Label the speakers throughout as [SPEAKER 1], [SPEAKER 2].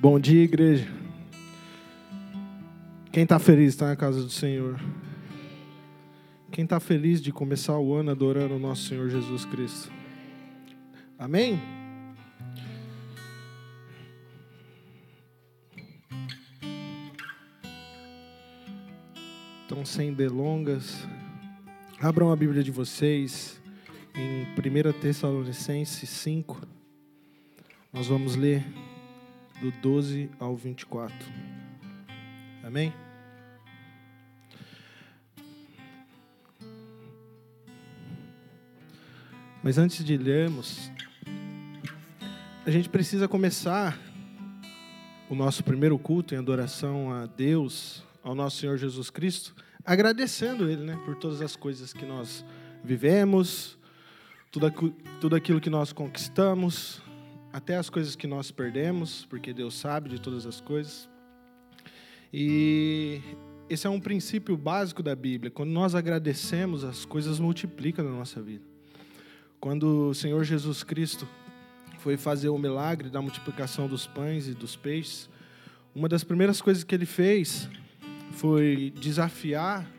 [SPEAKER 1] Bom dia, igreja. Quem está feliz está na casa do Senhor. Quem está feliz de começar o ano adorando o nosso Senhor Jesus Cristo. Amém? Então, sem delongas, abram a Bíblia de vocês em 1 Tessalonicenses 5. Nós vamos ler do 12 ao 24. Amém? Mas antes de lermos, a gente precisa começar o nosso primeiro culto em adoração a Deus, ao nosso Senhor Jesus Cristo, agradecendo Ele né, por todas as coisas que nós vivemos, tudo, tudo aquilo que nós conquistamos, até as coisas que nós perdemos, porque Deus sabe de todas as coisas. E esse é um princípio básico da Bíblia. Quando nós agradecemos, as coisas multiplicam na nossa vida. Quando o Senhor Jesus Cristo foi fazer o milagre da multiplicação dos pães e dos peixes, uma das primeiras coisas que ele fez foi desafiar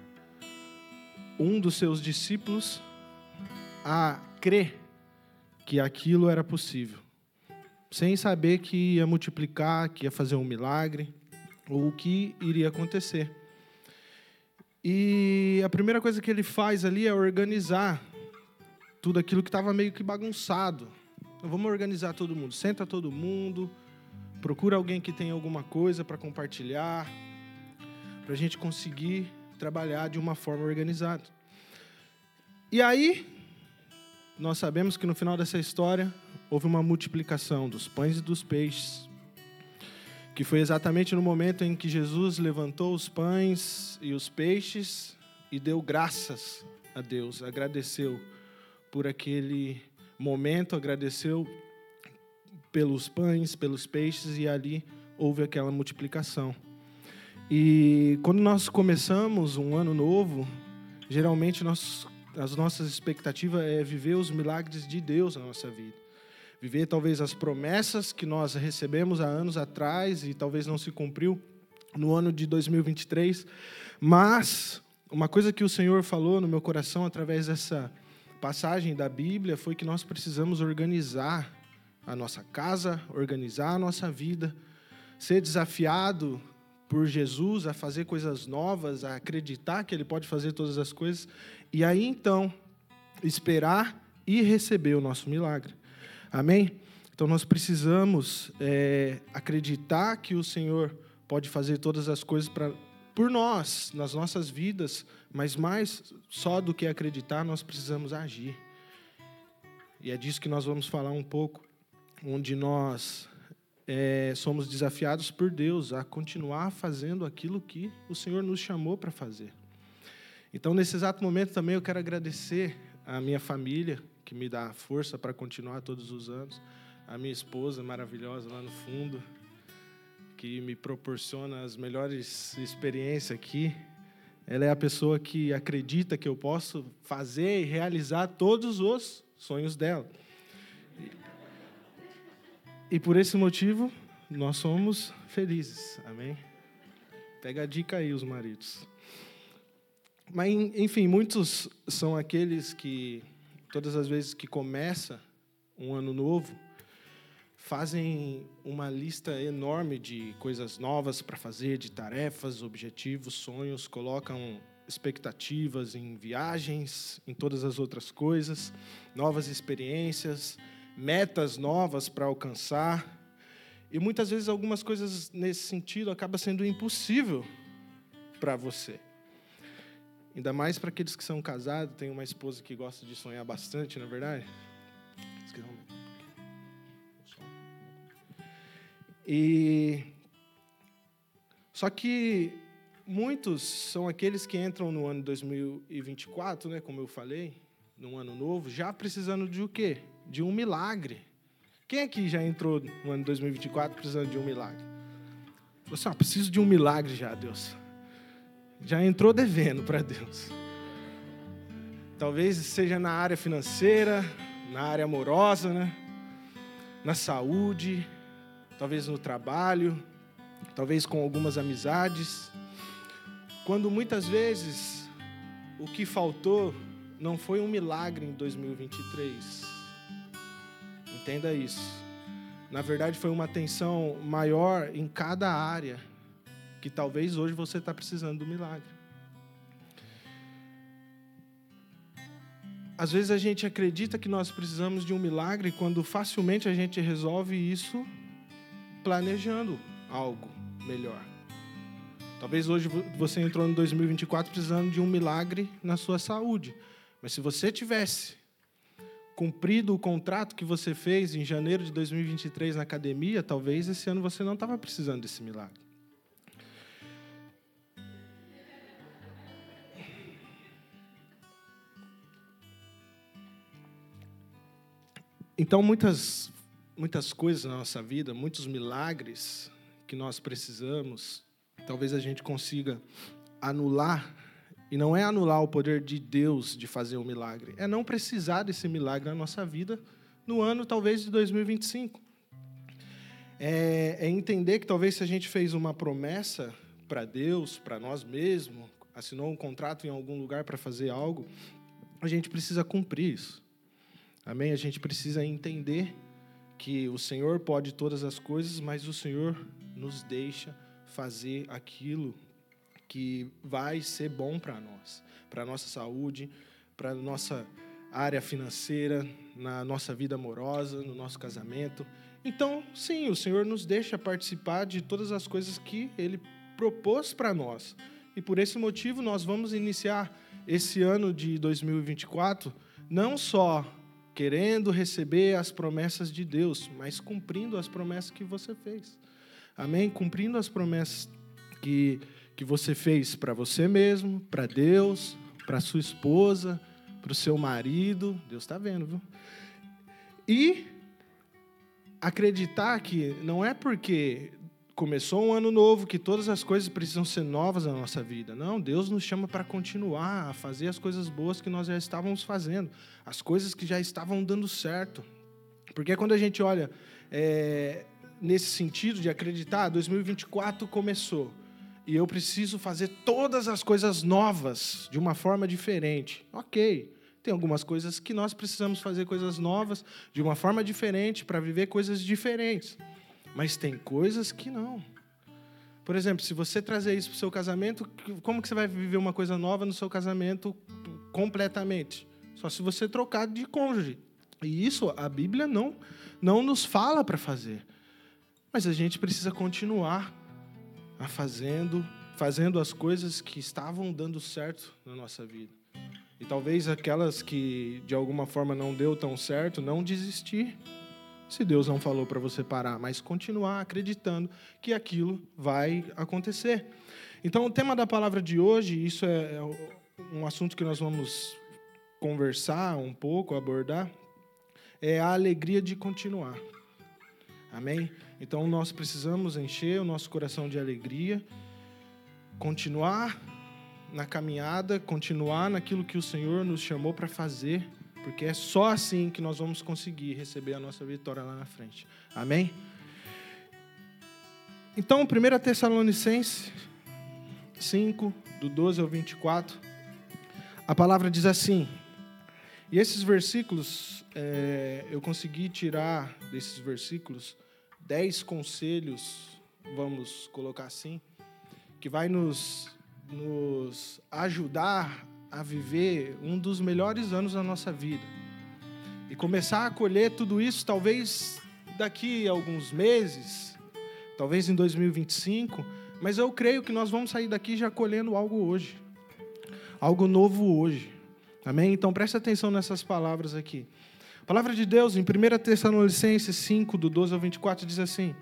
[SPEAKER 1] um dos seus discípulos a crer que aquilo era possível sem saber que ia multiplicar, que ia fazer um milagre, ou o que iria acontecer. E a primeira coisa que ele faz ali é organizar tudo aquilo que estava meio que bagunçado. Então, vamos organizar todo mundo. Senta todo mundo, procura alguém que tenha alguma coisa para compartilhar, para a gente conseguir trabalhar de uma forma organizada. E aí, nós sabemos que no final dessa história, houve uma multiplicação dos pães e dos peixes, que foi exatamente no momento em que Jesus levantou os pães e os peixes e deu graças a Deus, agradeceu por aquele momento, agradeceu pelos pães, pelos peixes e ali houve aquela multiplicação. E quando nós começamos um ano novo, geralmente nós, as nossas expectativas é viver os milagres de Deus na nossa vida viver talvez as promessas que nós recebemos há anos atrás e talvez não se cumpriu no ano de 2023, mas uma coisa que o Senhor falou no meu coração através dessa passagem da Bíblia foi que nós precisamos organizar a nossa casa, organizar a nossa vida, ser desafiado por Jesus a fazer coisas novas, a acreditar que Ele pode fazer todas as coisas, e aí então esperar e receber o nosso milagre. Amém? Então nós precisamos é, acreditar que o Senhor pode fazer todas as coisas pra, por nós, nas nossas vidas, mas mais só do que acreditar, nós precisamos agir. E é disso que nós vamos falar um pouco, onde nós é, somos desafiados por Deus a continuar fazendo aquilo que o Senhor nos chamou para fazer. Então, nesse exato momento também eu quero agradecer a minha família, que me dá força para continuar todos os anos. A minha esposa maravilhosa lá no fundo, que me proporciona as melhores experiências aqui. Ela é a pessoa que acredita que eu posso fazer e realizar todos os sonhos dela. E por esse motivo, nós somos felizes. Amém? Pega a dica aí, os maridos. Mas, enfim, muitos são aqueles que todas as vezes que começa um ano novo, fazem uma lista enorme de coisas novas para fazer, de tarefas, objetivos, sonhos, colocam expectativas em viagens, em todas as outras coisas, novas experiências, metas novas para alcançar. E muitas vezes algumas coisas nesse sentido acaba sendo impossível para você. Ainda mais para aqueles que são casados, tem uma esposa que gosta de sonhar bastante, na é verdade. E só que muitos são aqueles que entram no ano 2024, né, como eu falei, num ano novo, já precisando de o quê? De um milagre. Quem aqui já entrou no ano 2024 precisando de um milagre? Você, ah, preciso de um milagre já, Deus já entrou devendo para Deus. Talvez seja na área financeira, na área amorosa, né? na saúde, talvez no trabalho, talvez com algumas amizades. Quando muitas vezes o que faltou não foi um milagre em 2023. Entenda isso. Na verdade, foi uma atenção maior em cada área que talvez hoje você está precisando do milagre. Às vezes a gente acredita que nós precisamos de um milagre quando facilmente a gente resolve isso planejando algo melhor. Talvez hoje você entrou em 2024 precisando de um milagre na sua saúde. Mas se você tivesse cumprido o contrato que você fez em janeiro de 2023 na academia, talvez esse ano você não estava precisando desse milagre. Então, muitas, muitas coisas na nossa vida, muitos milagres que nós precisamos, talvez a gente consiga anular. E não é anular o poder de Deus de fazer um milagre, é não precisar desse milagre na nossa vida no ano, talvez, de 2025. É, é entender que talvez se a gente fez uma promessa para Deus, para nós mesmos, assinou um contrato em algum lugar para fazer algo, a gente precisa cumprir isso. Amém? A gente precisa entender que o Senhor pode todas as coisas, mas o Senhor nos deixa fazer aquilo que vai ser bom para nós, para nossa saúde, para nossa área financeira, na nossa vida amorosa, no nosso casamento. Então, sim, o Senhor nos deixa participar de todas as coisas que Ele propôs para nós. E por esse motivo, nós vamos iniciar esse ano de 2024 não só querendo receber as promessas de Deus, mas cumprindo as promessas que você fez. Amém? Cumprindo as promessas que, que você fez para você mesmo, para Deus, para sua esposa, para o seu marido. Deus está vendo, viu? E acreditar que não é porque começou um ano novo, que todas as coisas precisam ser novas na nossa vida. Não, Deus nos chama para continuar a fazer as coisas boas que nós já estávamos fazendo, as coisas que já estavam dando certo. Porque quando a gente olha é, nesse sentido de acreditar, 2024 começou e eu preciso fazer todas as coisas novas de uma forma diferente. Ok, tem algumas coisas que nós precisamos fazer coisas novas de uma forma diferente para viver coisas diferentes. Mas tem coisas que não. Por exemplo, se você trazer isso para o seu casamento, como que você vai viver uma coisa nova no seu casamento completamente? Só se você trocar de cônjuge. E isso a Bíblia não, não nos fala para fazer. Mas a gente precisa continuar a fazendo, fazendo as coisas que estavam dando certo na nossa vida. E talvez aquelas que de alguma forma não deu tão certo, não desistir se Deus não falou para você parar, mas continuar acreditando que aquilo vai acontecer. Então, o tema da palavra de hoje, isso é, é um assunto que nós vamos conversar um pouco, abordar, é a alegria de continuar. Amém? Então, nós precisamos encher o nosso coração de alegria, continuar na caminhada, continuar naquilo que o Senhor nos chamou para fazer porque é só assim que nós vamos conseguir receber a nossa vitória lá na frente. Amém? Então, 1 Tessalonicenses 5, do 12 ao 24, a palavra diz assim, e esses versículos, é, eu consegui tirar desses versículos dez conselhos, vamos colocar assim, que vai nos, nos ajudar a viver um dos melhores anos da nossa vida. E começar a colher tudo isso, talvez daqui a alguns meses, talvez em 2025, mas eu creio que nós vamos sair daqui já colhendo algo hoje. Algo novo hoje. Amém? Então preste atenção nessas palavras aqui. A palavra de Deus, em 1 Tessalonicenses 5, do 12 ao 24, diz assim: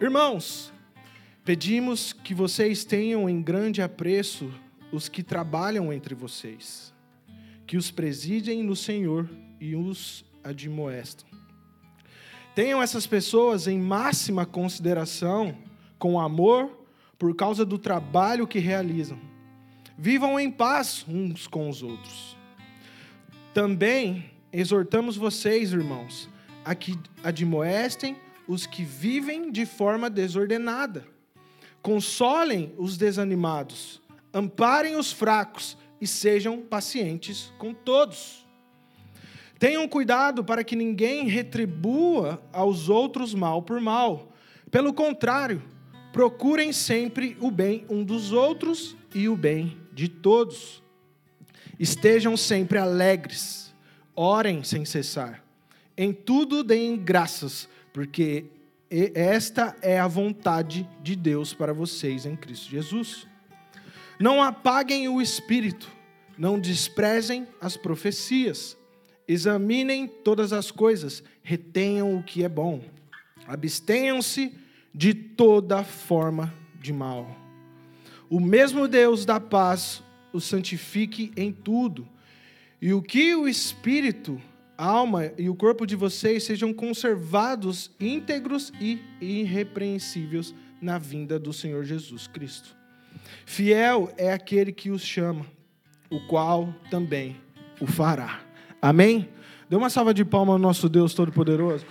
[SPEAKER 1] Irmãos, pedimos que vocês tenham em grande apreço os que trabalham entre vocês, que os presidem no Senhor e os admoestam. Tenham essas pessoas em máxima consideração, com amor, por causa do trabalho que realizam. Vivam em paz uns com os outros. Também exortamos vocês, irmãos, a que admoestem os que vivem de forma desordenada. Consolem os desanimados, amparem os fracos e sejam pacientes com todos. Tenham cuidado para que ninguém retribua aos outros mal por mal. Pelo contrário, procurem sempre o bem um dos outros e o bem de todos. Estejam sempre alegres, orem sem cessar. Em tudo deem graças, porque esta é a vontade de Deus para vocês em Cristo Jesus. Não apaguem o espírito, não desprezem as profecias. Examinem todas as coisas, retenham o que é bom. Abstenham-se de toda forma de mal. O mesmo Deus da paz o santifique em tudo. E o que o espírito, alma e o corpo de vocês sejam conservados íntegros e irrepreensíveis na vinda do Senhor Jesus Cristo. Fiel é aquele que os chama, o qual também o fará. Amém? Dê uma salva de palmas ao nosso Deus Todo-Poderoso.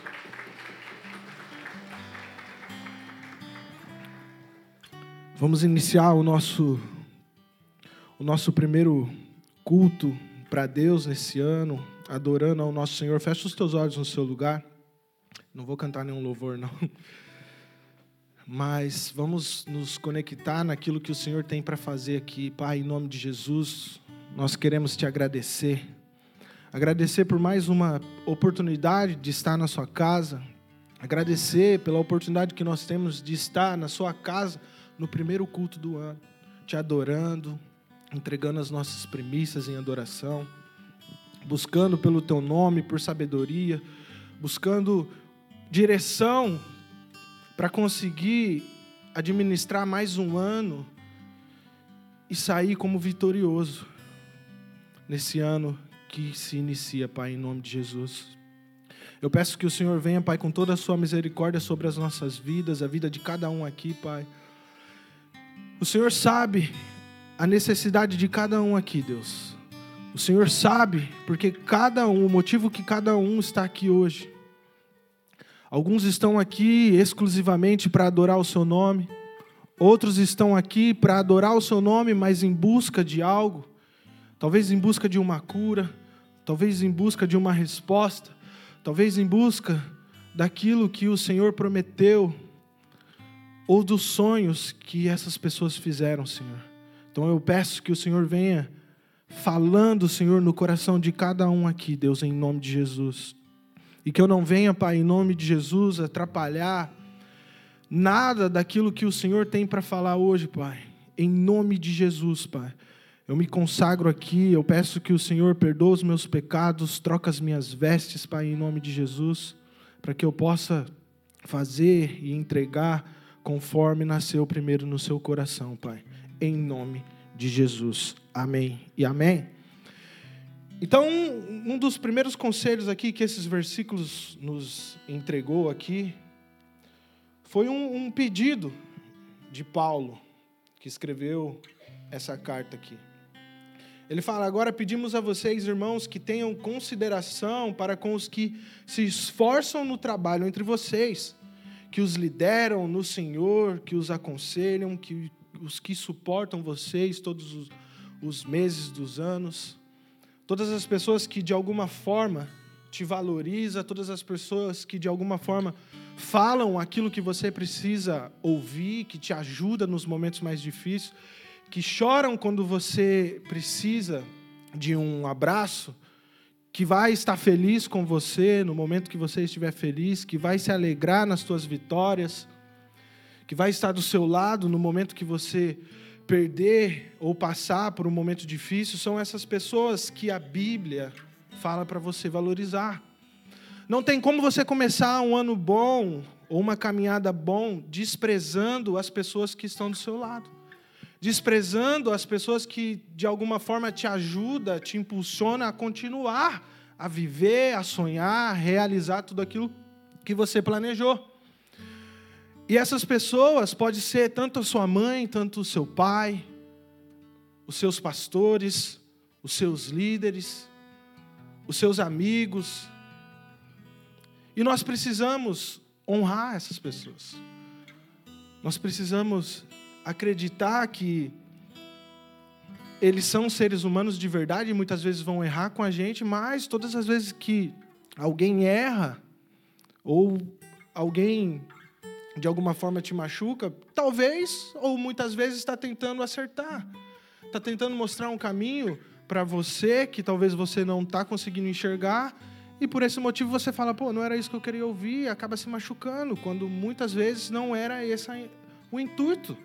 [SPEAKER 1] Vamos iniciar o nosso o nosso primeiro culto para Deus nesse ano, adorando ao nosso Senhor. Feche os teus olhos no seu lugar. Não vou cantar nenhum louvor não. Mas vamos nos conectar naquilo que o Senhor tem para fazer aqui. Pai, em nome de Jesus, nós queremos te agradecer. Agradecer por mais uma oportunidade de estar na sua casa. Agradecer pela oportunidade que nós temos de estar na sua casa no primeiro culto do ano, te adorando, entregando as nossas premissas em adoração, buscando pelo teu nome, por sabedoria, buscando direção para conseguir administrar mais um ano e sair como vitorioso nesse ano que se inicia, Pai, em nome de Jesus. Eu peço que o Senhor venha, Pai, com toda a sua misericórdia sobre as nossas vidas, a vida de cada um aqui, Pai. O Senhor sabe a necessidade de cada um aqui, Deus. O Senhor sabe, porque cada um, o motivo que cada um está aqui hoje. Alguns estão aqui exclusivamente para adorar o seu nome, outros estão aqui para adorar o seu nome, mas em busca de algo, talvez em busca de uma cura, talvez em busca de uma resposta, talvez em busca daquilo que o Senhor prometeu, ou dos sonhos que essas pessoas fizeram, Senhor. Então eu peço que o Senhor venha falando, Senhor, no coração de cada um aqui, Deus, em nome de Jesus. E que eu não venha, Pai, em nome de Jesus, atrapalhar nada daquilo que o Senhor tem para falar hoje, Pai. Em nome de Jesus, Pai. Eu me consagro aqui, eu peço que o Senhor perdoe os meus pecados, troca as minhas vestes, Pai, em nome de Jesus, para que eu possa fazer e entregar conforme nasceu primeiro no seu coração, Pai em nome de Jesus. Amém e amém. Então, um dos primeiros conselhos aqui que esses versículos nos entregou aqui foi um, um pedido de Paulo, que escreveu essa carta aqui. Ele fala: Agora pedimos a vocês, irmãos, que tenham consideração para com os que se esforçam no trabalho entre vocês, que os lideram no Senhor, que os aconselham, que os que suportam vocês todos os, os meses dos anos, todas as pessoas que de alguma forma te valoriza, todas as pessoas que de alguma forma falam aquilo que você precisa ouvir, que te ajuda nos momentos mais difíceis, que choram quando você precisa de um abraço, que vai estar feliz com você no momento que você estiver feliz, que vai se alegrar nas suas vitórias, que vai estar do seu lado no momento que você perder ou passar por um momento difícil, são essas pessoas que a Bíblia fala para você valorizar. Não tem como você começar um ano bom ou uma caminhada bom desprezando as pessoas que estão do seu lado. Desprezando as pessoas que de alguma forma te ajuda, te impulsiona a continuar a viver, a sonhar, a realizar tudo aquilo que você planejou. E essas pessoas pode ser tanto a sua mãe, tanto o seu pai, os seus pastores, os seus líderes, os seus amigos. E nós precisamos honrar essas pessoas. Nós precisamos acreditar que eles são seres humanos de verdade e muitas vezes vão errar com a gente, mas todas as vezes que alguém erra ou alguém de alguma forma te machuca, talvez ou muitas vezes está tentando acertar, está tentando mostrar um caminho para você que talvez você não está conseguindo enxergar e por esse motivo você fala, pô, não era isso que eu queria ouvir, acaba se machucando, quando muitas vezes não era esse o intuito.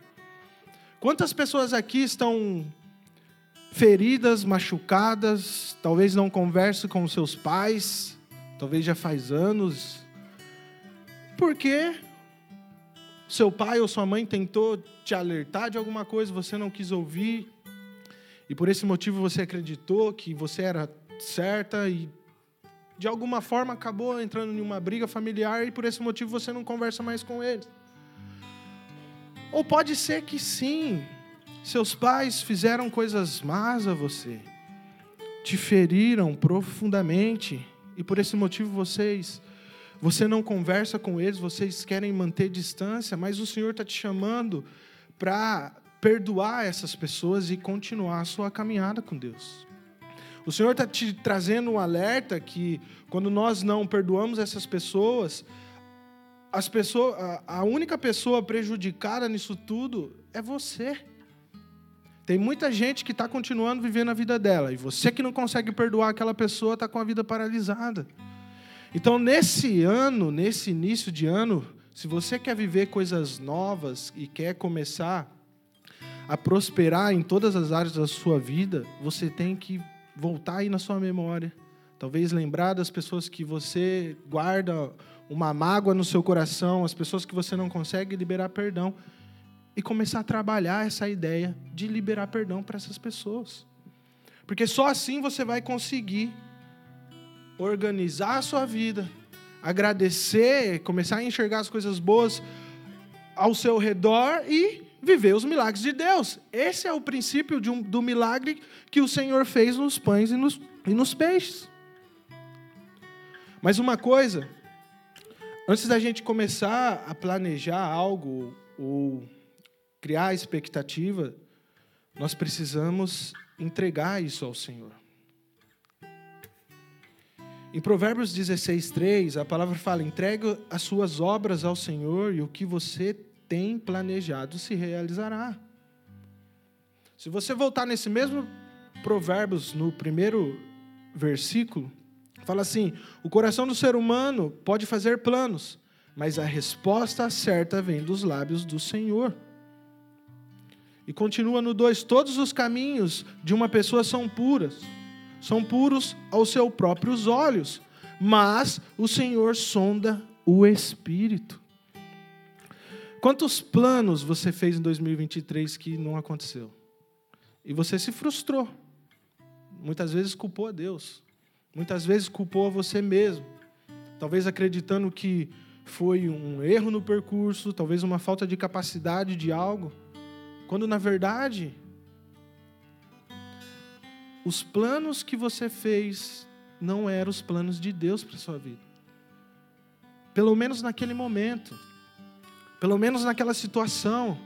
[SPEAKER 1] Quantas pessoas aqui estão feridas, machucadas, talvez não conversem com seus pais, talvez já faz anos, porque seu pai ou sua mãe tentou te alertar de alguma coisa, você não quis ouvir, e por esse motivo você acreditou que você era certa e de alguma forma acabou entrando em uma briga familiar e por esse motivo você não conversa mais com eles. Ou pode ser que sim, seus pais fizeram coisas más a você, te feriram profundamente e por esse motivo vocês você não conversa com eles, vocês querem manter distância, mas o Senhor está te chamando para perdoar essas pessoas e continuar a sua caminhada com Deus. O Senhor está te trazendo um alerta que quando nós não perdoamos essas pessoas, as pessoas, a única pessoa prejudicada nisso tudo é você. Tem muita gente que está continuando vivendo a vida dela e você que não consegue perdoar aquela pessoa está com a vida paralisada. Então, nesse ano, nesse início de ano, se você quer viver coisas novas e quer começar a prosperar em todas as áreas da sua vida, você tem que voltar aí na sua memória. Talvez lembrar das pessoas que você guarda uma mágoa no seu coração, as pessoas que você não consegue liberar perdão. E começar a trabalhar essa ideia de liberar perdão para essas pessoas. Porque só assim você vai conseguir organizar a sua vida, agradecer, começar a enxergar as coisas boas ao seu redor e viver os milagres de Deus. Esse é o princípio um, do milagre que o Senhor fez nos pães e nos, e nos peixes. Mas uma coisa, antes da gente começar a planejar algo ou criar expectativa, nós precisamos entregar isso ao Senhor. Em Provérbios 16, 3, a palavra fala: entregue as suas obras ao Senhor e o que você tem planejado se realizará. Se você voltar nesse mesmo Provérbios, no primeiro versículo, fala assim: o coração do ser humano pode fazer planos, mas a resposta certa vem dos lábios do Senhor. E continua no 2: todos os caminhos de uma pessoa são puras, são puros aos seus próprios olhos, mas o Senhor sonda o espírito. Quantos planos você fez em 2023 que não aconteceu? E você se frustrou. Muitas vezes culpou a Deus. Muitas vezes culpou a você mesmo. Talvez acreditando que foi um erro no percurso, talvez uma falta de capacidade de algo. Quando na verdade os planos que você fez não eram os planos de Deus para sua vida. Pelo menos naquele momento. Pelo menos naquela situação.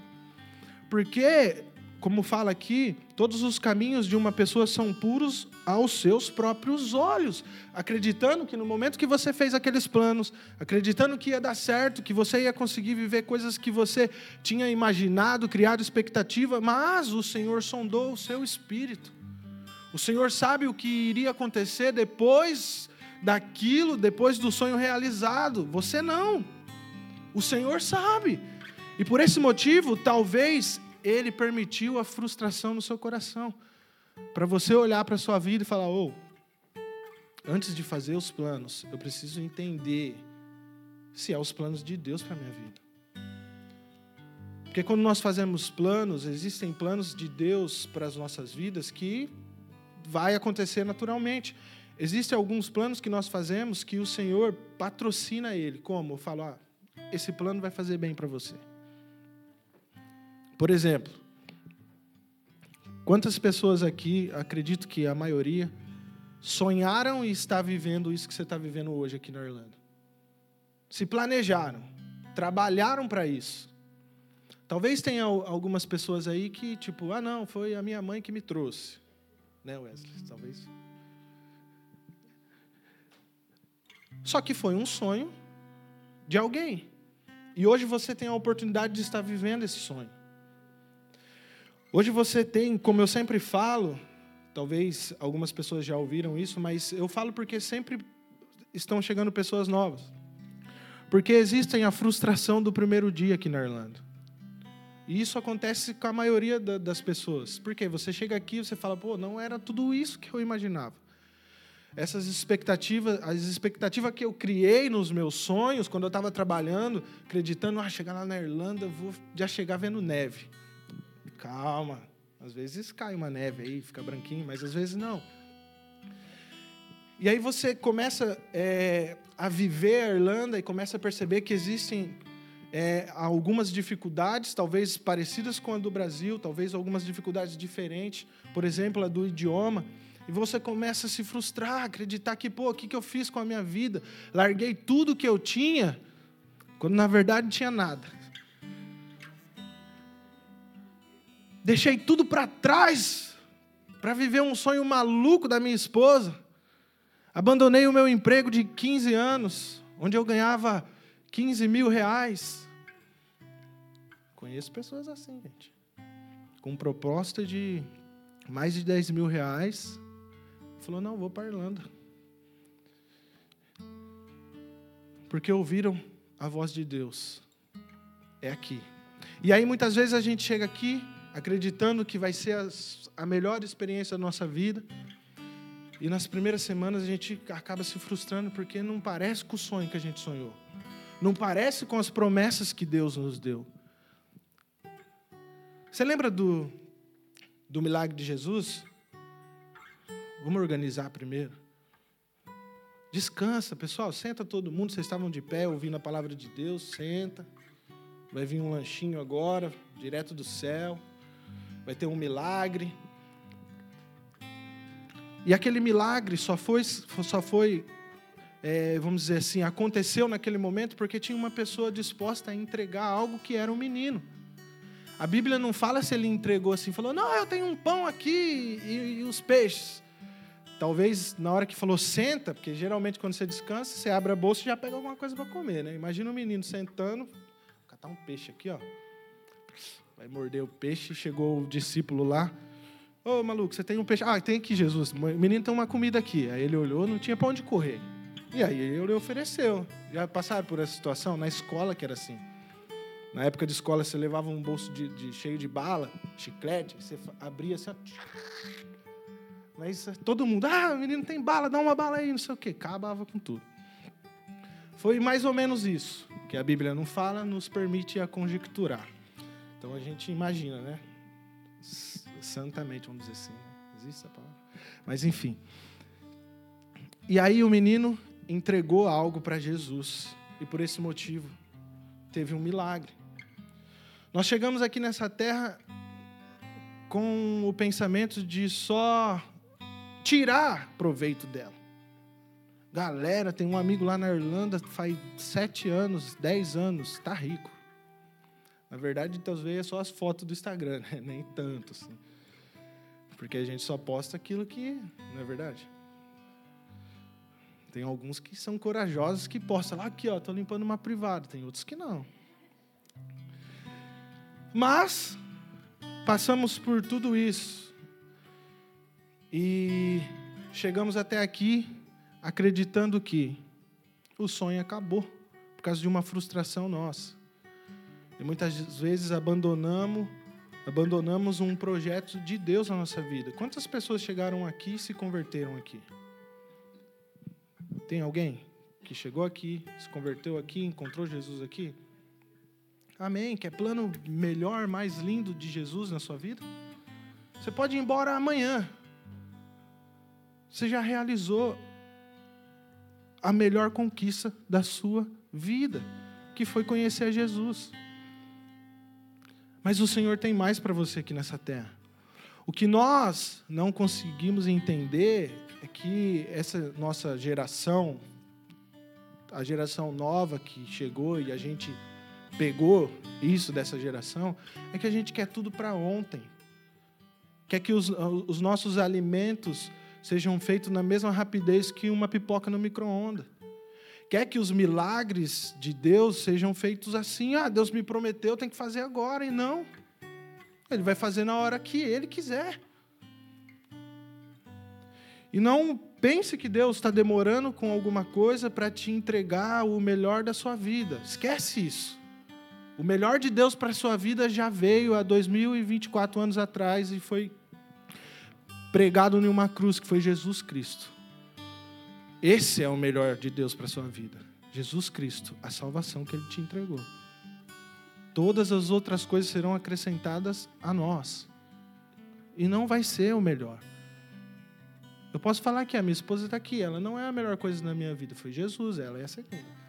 [SPEAKER 1] Porque, como fala aqui, todos os caminhos de uma pessoa são puros aos seus próprios olhos, acreditando que no momento que você fez aqueles planos, acreditando que ia dar certo, que você ia conseguir viver coisas que você tinha imaginado, criado expectativa, mas o Senhor sondou o seu espírito. O Senhor sabe o que iria acontecer depois daquilo, depois do sonho realizado. Você não. O Senhor sabe. E por esse motivo, talvez Ele permitiu a frustração no seu coração. Para você olhar para a sua vida e falar: oh, antes de fazer os planos, eu preciso entender se é os planos de Deus para minha vida. Porque quando nós fazemos planos, existem planos de Deus para as nossas vidas que vai acontecer naturalmente. Existem alguns planos que nós fazemos que o Senhor patrocina ele. Como? Eu falo, ah, esse plano vai fazer bem para você. Por exemplo, quantas pessoas aqui, acredito que a maioria, sonharam e está vivendo isso que você está vivendo hoje aqui na Irlanda? se planejaram, trabalharam para isso. Talvez tenha algumas pessoas aí que, tipo, ah, não, foi a minha mãe que me trouxe. Né, Wesley? Talvez. Só que foi um sonho de alguém. E hoje você tem a oportunidade de estar vivendo esse sonho. Hoje você tem, como eu sempre falo, talvez algumas pessoas já ouviram isso, mas eu falo porque sempre estão chegando pessoas novas. Porque existem a frustração do primeiro dia aqui na Irlanda. E isso acontece com a maioria da, das pessoas. Porque você chega aqui e você fala, pô, não era tudo isso que eu imaginava. Essas expectativas, as expectativas que eu criei nos meus sonhos, quando eu estava trabalhando, acreditando, ah, chegar lá na Irlanda, vou já chegar vendo neve. Calma, às vezes cai uma neve aí, fica branquinho, mas às vezes não. E aí você começa é, a viver a Irlanda e começa a perceber que existem é, algumas dificuldades, talvez parecidas com a do Brasil, talvez algumas dificuldades diferentes, por exemplo, a do idioma. E você começa a se frustrar, acreditar que, pô, o que, que eu fiz com a minha vida? Larguei tudo que eu tinha, quando na verdade não tinha nada. Deixei tudo para trás para viver um sonho maluco da minha esposa. Abandonei o meu emprego de 15 anos, onde eu ganhava 15 mil reais. Conheço pessoas assim, gente. Com proposta de mais de 10 mil reais. Falou, não, vou para Irlanda. Porque ouviram a voz de Deus. É aqui. E aí muitas vezes a gente chega aqui acreditando que vai ser a melhor experiência da nossa vida. E nas primeiras semanas a gente acaba se frustrando porque não parece com o sonho que a gente sonhou. Não parece com as promessas que Deus nos deu. Você lembra do, do milagre de Jesus? Vamos organizar primeiro. Descansa, pessoal. Senta todo mundo. Vocês estavam de pé ouvindo a palavra de Deus. Senta. Vai vir um lanchinho agora, direto do céu. Vai ter um milagre. E aquele milagre só foi, só foi é, vamos dizer assim, aconteceu naquele momento porque tinha uma pessoa disposta a entregar algo que era um menino. A Bíblia não fala se ele entregou assim, falou, não, eu tenho um pão aqui e, e os peixes. Talvez na hora que falou senta, porque geralmente quando você descansa, você abre a bolsa e já pega alguma coisa para comer, né? Imagina um menino sentando, catar um peixe aqui, ó. Vai morder o peixe, chegou o discípulo lá. Ô, maluco, você tem um peixe? Ah, tem aqui, Jesus. O menino tem uma comida aqui. Aí ele olhou, não tinha para onde correr. E aí ele ofereceu. Já passaram por essa situação? Na escola que era assim. Na época de escola, você levava um bolso de, de cheio de bala, chiclete, você abria assim, mas todo mundo, ah, menino tem bala, dá uma bala aí, não sei o quê. Acabava com tudo. Foi mais ou menos isso. Que a Bíblia não fala, nos permite a conjecturar. Então a gente imagina, né? Santamente, vamos dizer assim. Existe essa palavra? Mas enfim. E aí o menino entregou algo para Jesus. E por esse motivo teve um milagre. Nós chegamos aqui nessa terra com o pensamento de só tirar proveito dela. Galera, tem um amigo lá na Irlanda, faz sete anos, dez anos, está rico. Na verdade, talvez é só as fotos do Instagram, né? nem tanto assim. Porque a gente só posta aquilo que não é verdade. Tem alguns que são corajosos que postam lá aqui, ó, tô limpando uma privada. Tem outros que não. Mas passamos por tudo isso. E chegamos até aqui acreditando que o sonho acabou por causa de uma frustração nossa. E muitas vezes abandonamos abandonamos um projeto de Deus na nossa vida. Quantas pessoas chegaram aqui e se converteram aqui? Tem alguém que chegou aqui, se converteu aqui, encontrou Jesus aqui? Amém. Quer plano melhor, mais lindo de Jesus na sua vida? Você pode ir embora amanhã. Você já realizou a melhor conquista da sua vida, que foi conhecer a Jesus. Mas o Senhor tem mais para você aqui nessa terra. O que nós não conseguimos entender é que essa nossa geração a geração nova que chegou e a gente pegou isso dessa geração, é que a gente quer tudo para ontem. Quer que os, os nossos alimentos sejam feitos na mesma rapidez que uma pipoca no micro-ondas. Quer que os milagres de Deus sejam feitos assim. Ah, Deus me prometeu, tem que fazer agora. E não. Ele vai fazer na hora que ele quiser. E não pense que Deus está demorando com alguma coisa para te entregar o melhor da sua vida. Esquece isso. O melhor de Deus para a sua vida já veio há 2024 anos atrás e foi pregado em uma cruz, que foi Jesus Cristo. Esse é o melhor de Deus para a sua vida. Jesus Cristo, a salvação que Ele te entregou. Todas as outras coisas serão acrescentadas a nós. E não vai ser o melhor. Eu posso falar que a minha esposa está aqui, ela não é a melhor coisa na minha vida. Foi Jesus, ela é a segunda.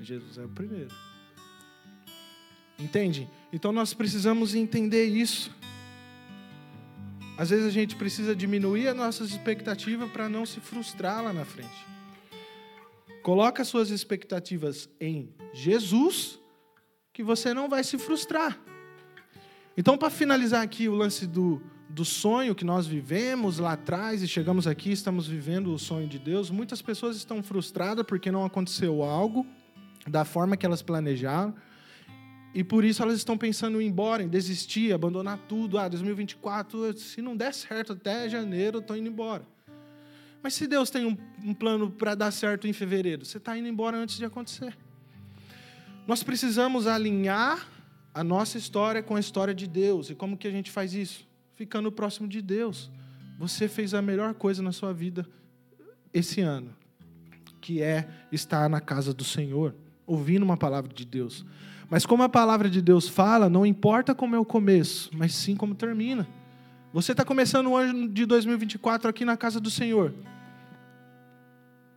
[SPEAKER 1] Jesus é o primeiro. Entende? Então nós precisamos entender isso. Às vezes a gente precisa diminuir as nossas expectativas para não se frustrar lá na frente. Coloca suas expectativas em Jesus, que você não vai se frustrar. Então, para finalizar aqui o lance do, do sonho que nós vivemos lá atrás e chegamos aqui, estamos vivendo o sonho de Deus, muitas pessoas estão frustradas porque não aconteceu algo da forma que elas planejaram e por isso elas estão pensando em ir embora, em desistir, abandonar tudo. Ah, 2024, se não der certo até janeiro, eu estou indo embora. Mas se Deus tem um, um plano para dar certo em fevereiro, você está indo embora antes de acontecer. Nós precisamos alinhar a nossa história com a história de Deus. E como que a gente faz isso? Ficando próximo de Deus. Você fez a melhor coisa na sua vida esse ano, que é estar na casa do Senhor, ouvindo uma palavra de Deus. Mas como a palavra de Deus fala, não importa como é o começo, mas sim como termina. Você está começando o ano de 2024 aqui na casa do Senhor.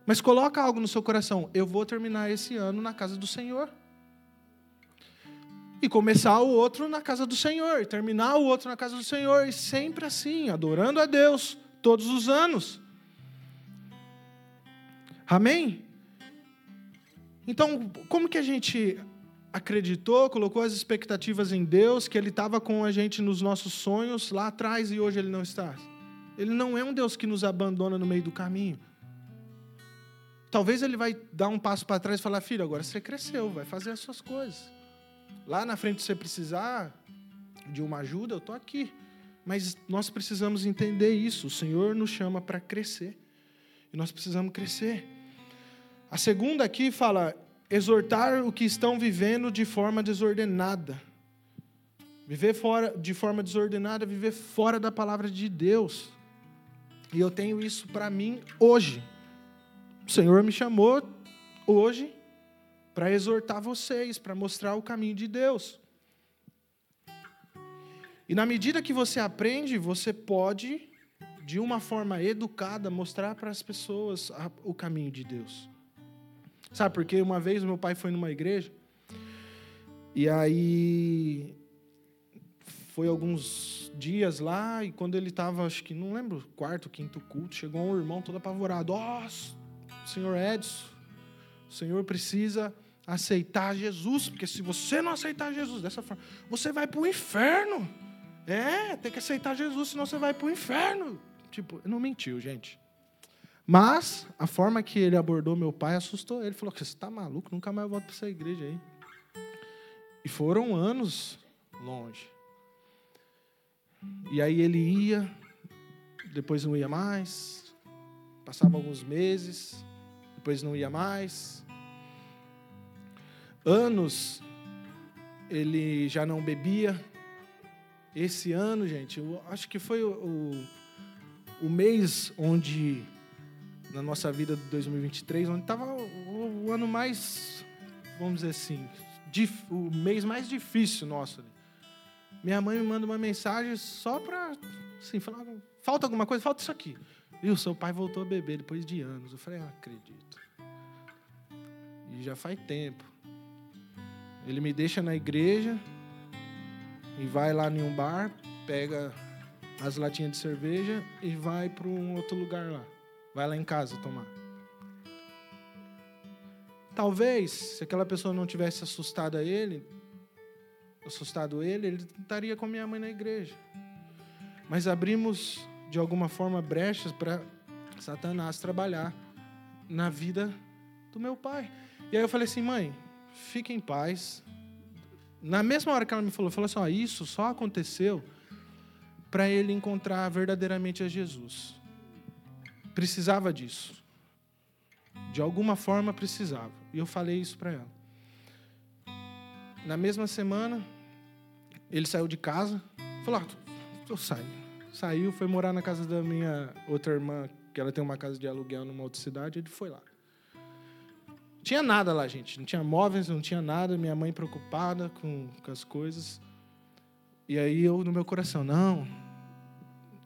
[SPEAKER 1] Mas coloca algo no seu coração. Eu vou terminar esse ano na casa do Senhor. E começar o outro na casa do Senhor. E terminar o outro na casa do Senhor. E sempre assim, adorando a Deus, todos os anos. Amém? Então, como que a gente acreditou, colocou as expectativas em Deus, que Ele estava com a gente nos nossos sonhos lá atrás e hoje Ele não está. Ele não é um Deus que nos abandona no meio do caminho. Talvez Ele vai dar um passo para trás e falar: Filho, agora você cresceu, vai fazer as suas coisas. Lá na frente, se você precisar de uma ajuda, eu estou aqui. Mas nós precisamos entender isso. O Senhor nos chama para crescer. E nós precisamos crescer. A segunda aqui fala: exortar o que estão vivendo de forma desordenada. Viver fora, de forma desordenada, viver fora da palavra de Deus. E eu tenho isso para mim hoje. O Senhor me chamou hoje para exortar vocês, para mostrar o caminho de Deus. E na medida que você aprende, você pode, de uma forma educada, mostrar para as pessoas o caminho de Deus. Sabe, porque uma vez meu pai foi numa igreja e aí foi alguns dias lá e quando ele estava, acho que não lembro, quarto, quinto culto, chegou um irmão todo apavorado. Ó, oh, senhor Edson, o senhor precisa aceitar Jesus, porque se você não aceitar Jesus dessa forma, você vai para o inferno. É, tem que aceitar Jesus, senão você vai para o inferno. Tipo, não mentiu, gente. Mas a forma que ele abordou meu pai assustou ele. Falou: Você está maluco? Nunca mais volto para essa igreja aí. E foram anos longe. E aí ele ia, depois não ia mais. Passava alguns meses, depois não ia mais. Anos ele já não bebia. Esse ano, gente, eu acho que foi o, o, o mês onde na nossa vida de 2023, onde estava o, o, ano mais, vamos dizer assim, dif, o mês mais difícil nosso. Minha mãe me manda uma mensagem só para assim, falar: falta alguma coisa? Falta isso aqui. E o seu pai voltou a beber depois de anos. Eu falei: ah, acredito. E já faz tempo. Ele me deixa na igreja e vai lá em um bar, pega as latinhas de cerveja e vai para um outro lugar lá. Vai lá em casa tomar. Talvez, se aquela pessoa não tivesse assustado ele, assustado ele, ele estaria com a minha mãe na igreja. Mas abrimos, de alguma forma, brechas para Satanás trabalhar na vida do meu pai. E aí eu falei assim, mãe, fique em paz. Na mesma hora que ela me falou, falou assim, ó, isso só aconteceu para ele encontrar verdadeiramente a Jesus. Precisava disso. De alguma forma precisava. E eu falei isso para ela. Na mesma semana, ele saiu de casa. Falou: ah, eu saio. Saiu, foi morar na casa da minha outra irmã, que ela tem uma casa de aluguel numa outra cidade. Ele foi lá. Tinha nada lá, gente. Não tinha móveis, não tinha nada. Minha mãe preocupada com, com as coisas. E aí eu, no meu coração, não,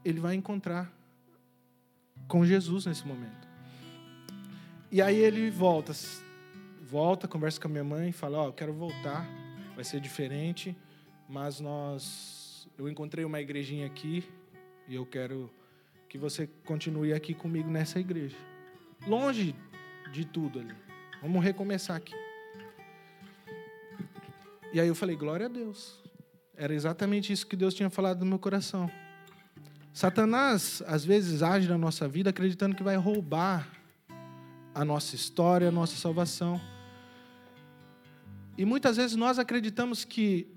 [SPEAKER 1] ele vai encontrar com Jesus nesse momento. E aí ele volta, volta, conversa com a minha mãe, fala: "Ó, oh, quero voltar, vai ser diferente, mas nós eu encontrei uma igrejinha aqui e eu quero que você continue aqui comigo nessa igreja. Longe de tudo ali. Vamos recomeçar aqui." E aí eu falei: "Glória a Deus." Era exatamente isso que Deus tinha falado no meu coração. Satanás, às vezes, age na nossa vida acreditando que vai roubar a nossa história, a nossa salvação. E muitas vezes nós acreditamos que,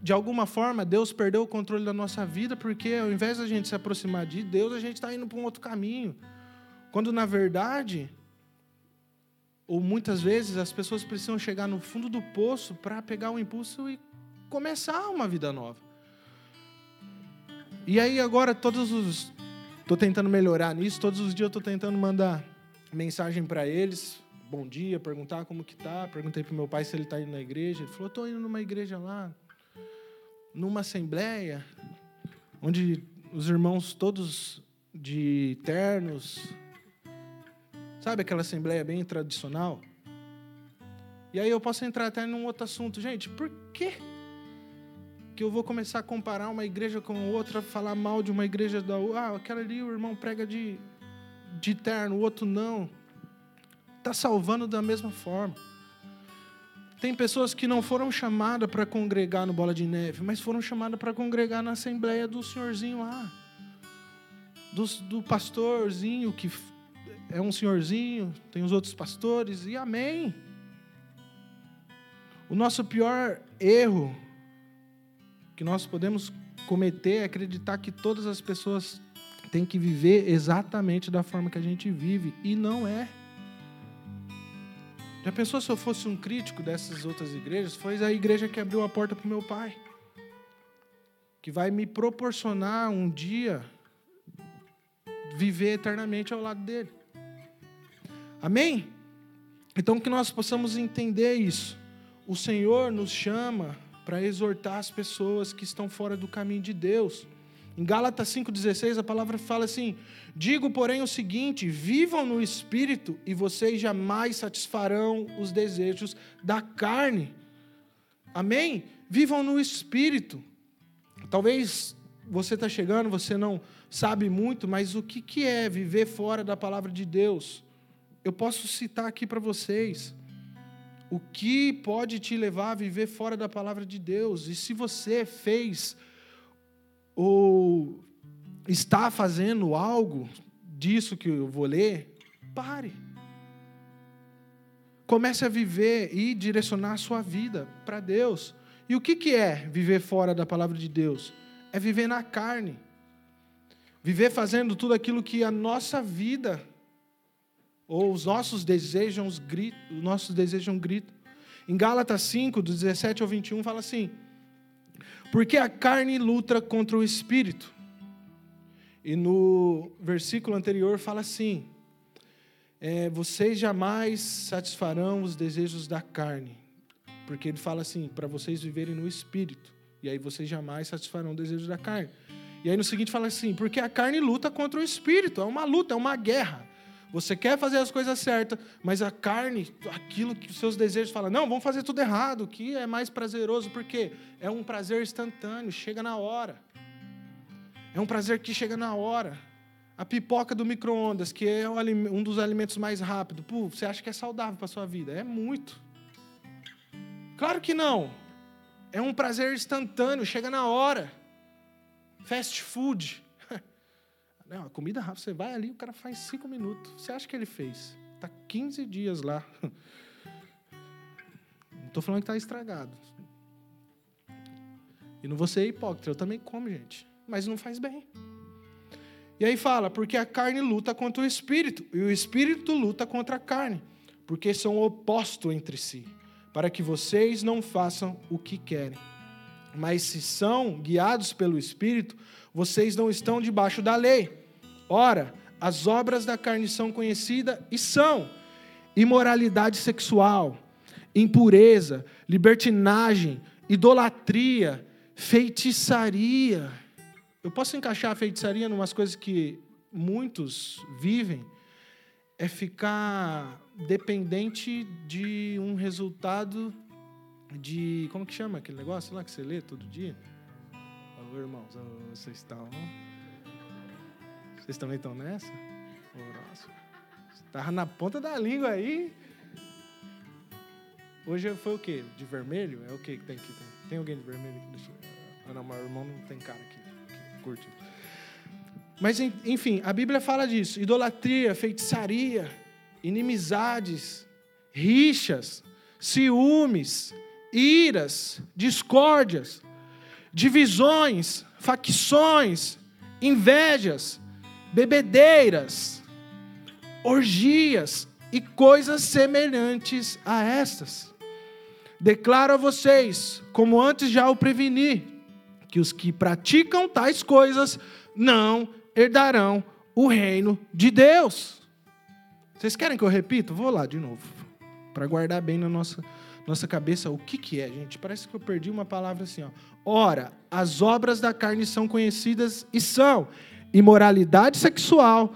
[SPEAKER 1] de alguma forma, Deus perdeu o controle da nossa vida, porque ao invés da gente se aproximar de Deus, a gente está indo para um outro caminho. Quando, na verdade, ou muitas vezes, as pessoas precisam chegar no fundo do poço para pegar o impulso e começar uma vida nova. E aí, agora, todos os Estou tentando melhorar nisso. Todos os dias eu estou tentando mandar mensagem para eles. Bom dia, perguntar como que tá. Perguntei para meu pai se ele está indo na igreja. Ele falou: estou indo numa igreja lá, numa assembleia, onde os irmãos todos de ternos, sabe aquela assembleia bem tradicional? E aí eu posso entrar até num outro assunto, gente. Por que que eu vou começar a comparar uma igreja com outra, falar mal de uma igreja da outra. Ah, aquela ali o irmão prega de, de terno, o outro não. Está salvando da mesma forma. Tem pessoas que não foram chamadas para congregar no Bola de Neve, mas foram chamadas para congregar na assembleia do senhorzinho lá. Do, do pastorzinho, que é um senhorzinho, tem os outros pastores, e amém. O nosso pior erro que nós podemos cometer é acreditar que todas as pessoas têm que viver exatamente da forma que a gente vive, e não é. Já pensou se eu fosse um crítico dessas outras igrejas? Foi a igreja que abriu a porta para o meu pai, que vai me proporcionar um dia viver eternamente ao lado dele. Amém? Então que nós possamos entender isso. O Senhor nos chama para exortar as pessoas que estão fora do caminho de Deus. Em Gálatas 5,16 a palavra fala assim: Digo, porém, o seguinte: vivam no espírito e vocês jamais satisfarão os desejos da carne. Amém? Vivam no espírito. Talvez você está chegando, você não sabe muito, mas o que, que é viver fora da palavra de Deus? Eu posso citar aqui para vocês o que pode te levar a viver fora da palavra de Deus. E se você fez ou está fazendo algo disso que eu vou ler, pare. Comece a viver e direcionar a sua vida para Deus. E o que, que é viver fora da palavra de Deus? É viver na carne. Viver fazendo tudo aquilo que a nossa vida ou os nossos desejos gritam, os nossos desejos gritam. Em Gálatas 5, do 17 ao 21, fala assim: Porque a carne luta contra o espírito. E no versículo anterior fala assim: é, Vocês jamais satisfarão os desejos da carne. Porque ele fala assim: para vocês viverem no espírito. E aí vocês jamais satisfarão os desejos da carne. E aí no seguinte fala assim: Porque a carne luta contra o espírito. É uma luta, é uma guerra. Você quer fazer as coisas certas, mas a carne, aquilo que os seus desejos falam, não, vamos fazer tudo errado, que é mais prazeroso, porque é um prazer instantâneo, chega na hora. É um prazer que chega na hora. A pipoca do micro-ondas, que é um dos alimentos mais rápidos. Você acha que é saudável para sua vida? É muito. Claro que não. É um prazer instantâneo, chega na hora. Fast food. Não, a comida rápida, você vai ali, o cara faz cinco minutos. Você acha que ele fez? Está 15 dias lá. Não estou falando que está estragado. E não vou ser hipócrita, eu também como, gente. Mas não faz bem. E aí fala, porque a carne luta contra o espírito, e o espírito luta contra a carne, porque são opostos entre si, para que vocês não façam o que querem. Mas se são guiados pelo espírito, vocês não estão debaixo da lei. Ora, as obras da carne são conhecidas e são imoralidade sexual, impureza, libertinagem, idolatria, feitiçaria. Eu posso encaixar a feitiçaria em umas coisas que muitos vivem, é ficar dependente de um resultado de. Como que chama aquele negócio lá que você lê todo dia? Alô, irmãos, vocês estão. Vocês também estão nessa? Estava na ponta da língua aí. Hoje foi o quê? De vermelho? É o quê que tem aqui? Tem alguém de vermelho aqui? Deixa eu... Ah, não, meu irmão não tem cara aqui. Que curte. Mas, enfim, a Bíblia fala disso. Idolatria, feitiçaria, inimizades, rixas, ciúmes, iras, discórdias, divisões, facções, invejas, bebedeiras, orgias e coisas semelhantes a estas. Declaro a vocês, como antes já o preveni, que os que praticam tais coisas não herdarão o reino de Deus. Vocês querem que eu repita? Vou lá de novo, para guardar bem na nossa, nossa cabeça o que, que é, gente. Parece que eu perdi uma palavra assim. Ó. Ora, as obras da carne são conhecidas e são imoralidade sexual,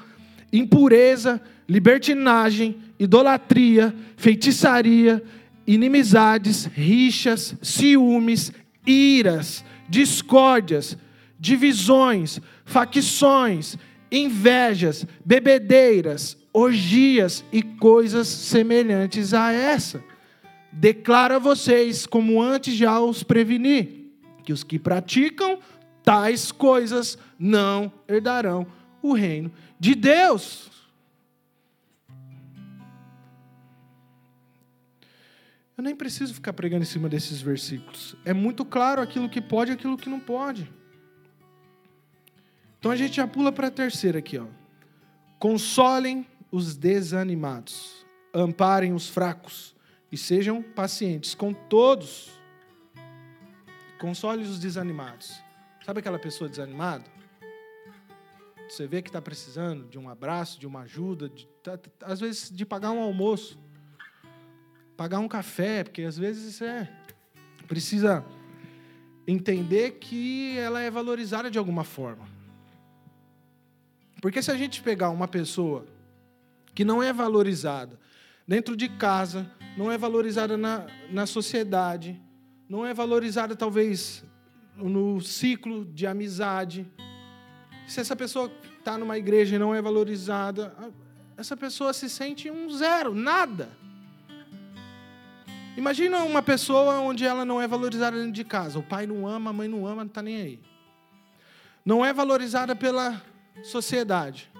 [SPEAKER 1] impureza, libertinagem, idolatria, feitiçaria, inimizades, rixas, ciúmes, iras, discórdias, divisões, facções, invejas, bebedeiras, orgias e coisas semelhantes a essa. Declaro a vocês, como antes já os preveni, que os que praticam tais coisas não herdarão o reino de Deus. Eu nem preciso ficar pregando em cima desses versículos. É muito claro aquilo que pode e aquilo que não pode. Então a gente já pula para a terceira aqui, ó. Consolem os desanimados, amparem os fracos e sejam pacientes com todos. Console os desanimados. Sabe aquela pessoa desanimada? Você vê que está precisando de um abraço, de uma ajuda, de, tá, tá, às vezes de pagar um almoço, pagar um café, porque às vezes é precisa entender que ela é valorizada de alguma forma. Porque se a gente pegar uma pessoa que não é valorizada dentro de casa, não é valorizada na, na sociedade, não é valorizada talvez no ciclo de amizade. Se essa pessoa está numa igreja e não é valorizada, essa pessoa se sente um zero, nada. Imagina uma pessoa onde ela não é valorizada dentro de casa. O pai não ama, a mãe não ama, não está nem aí. Não é valorizada pela sociedade.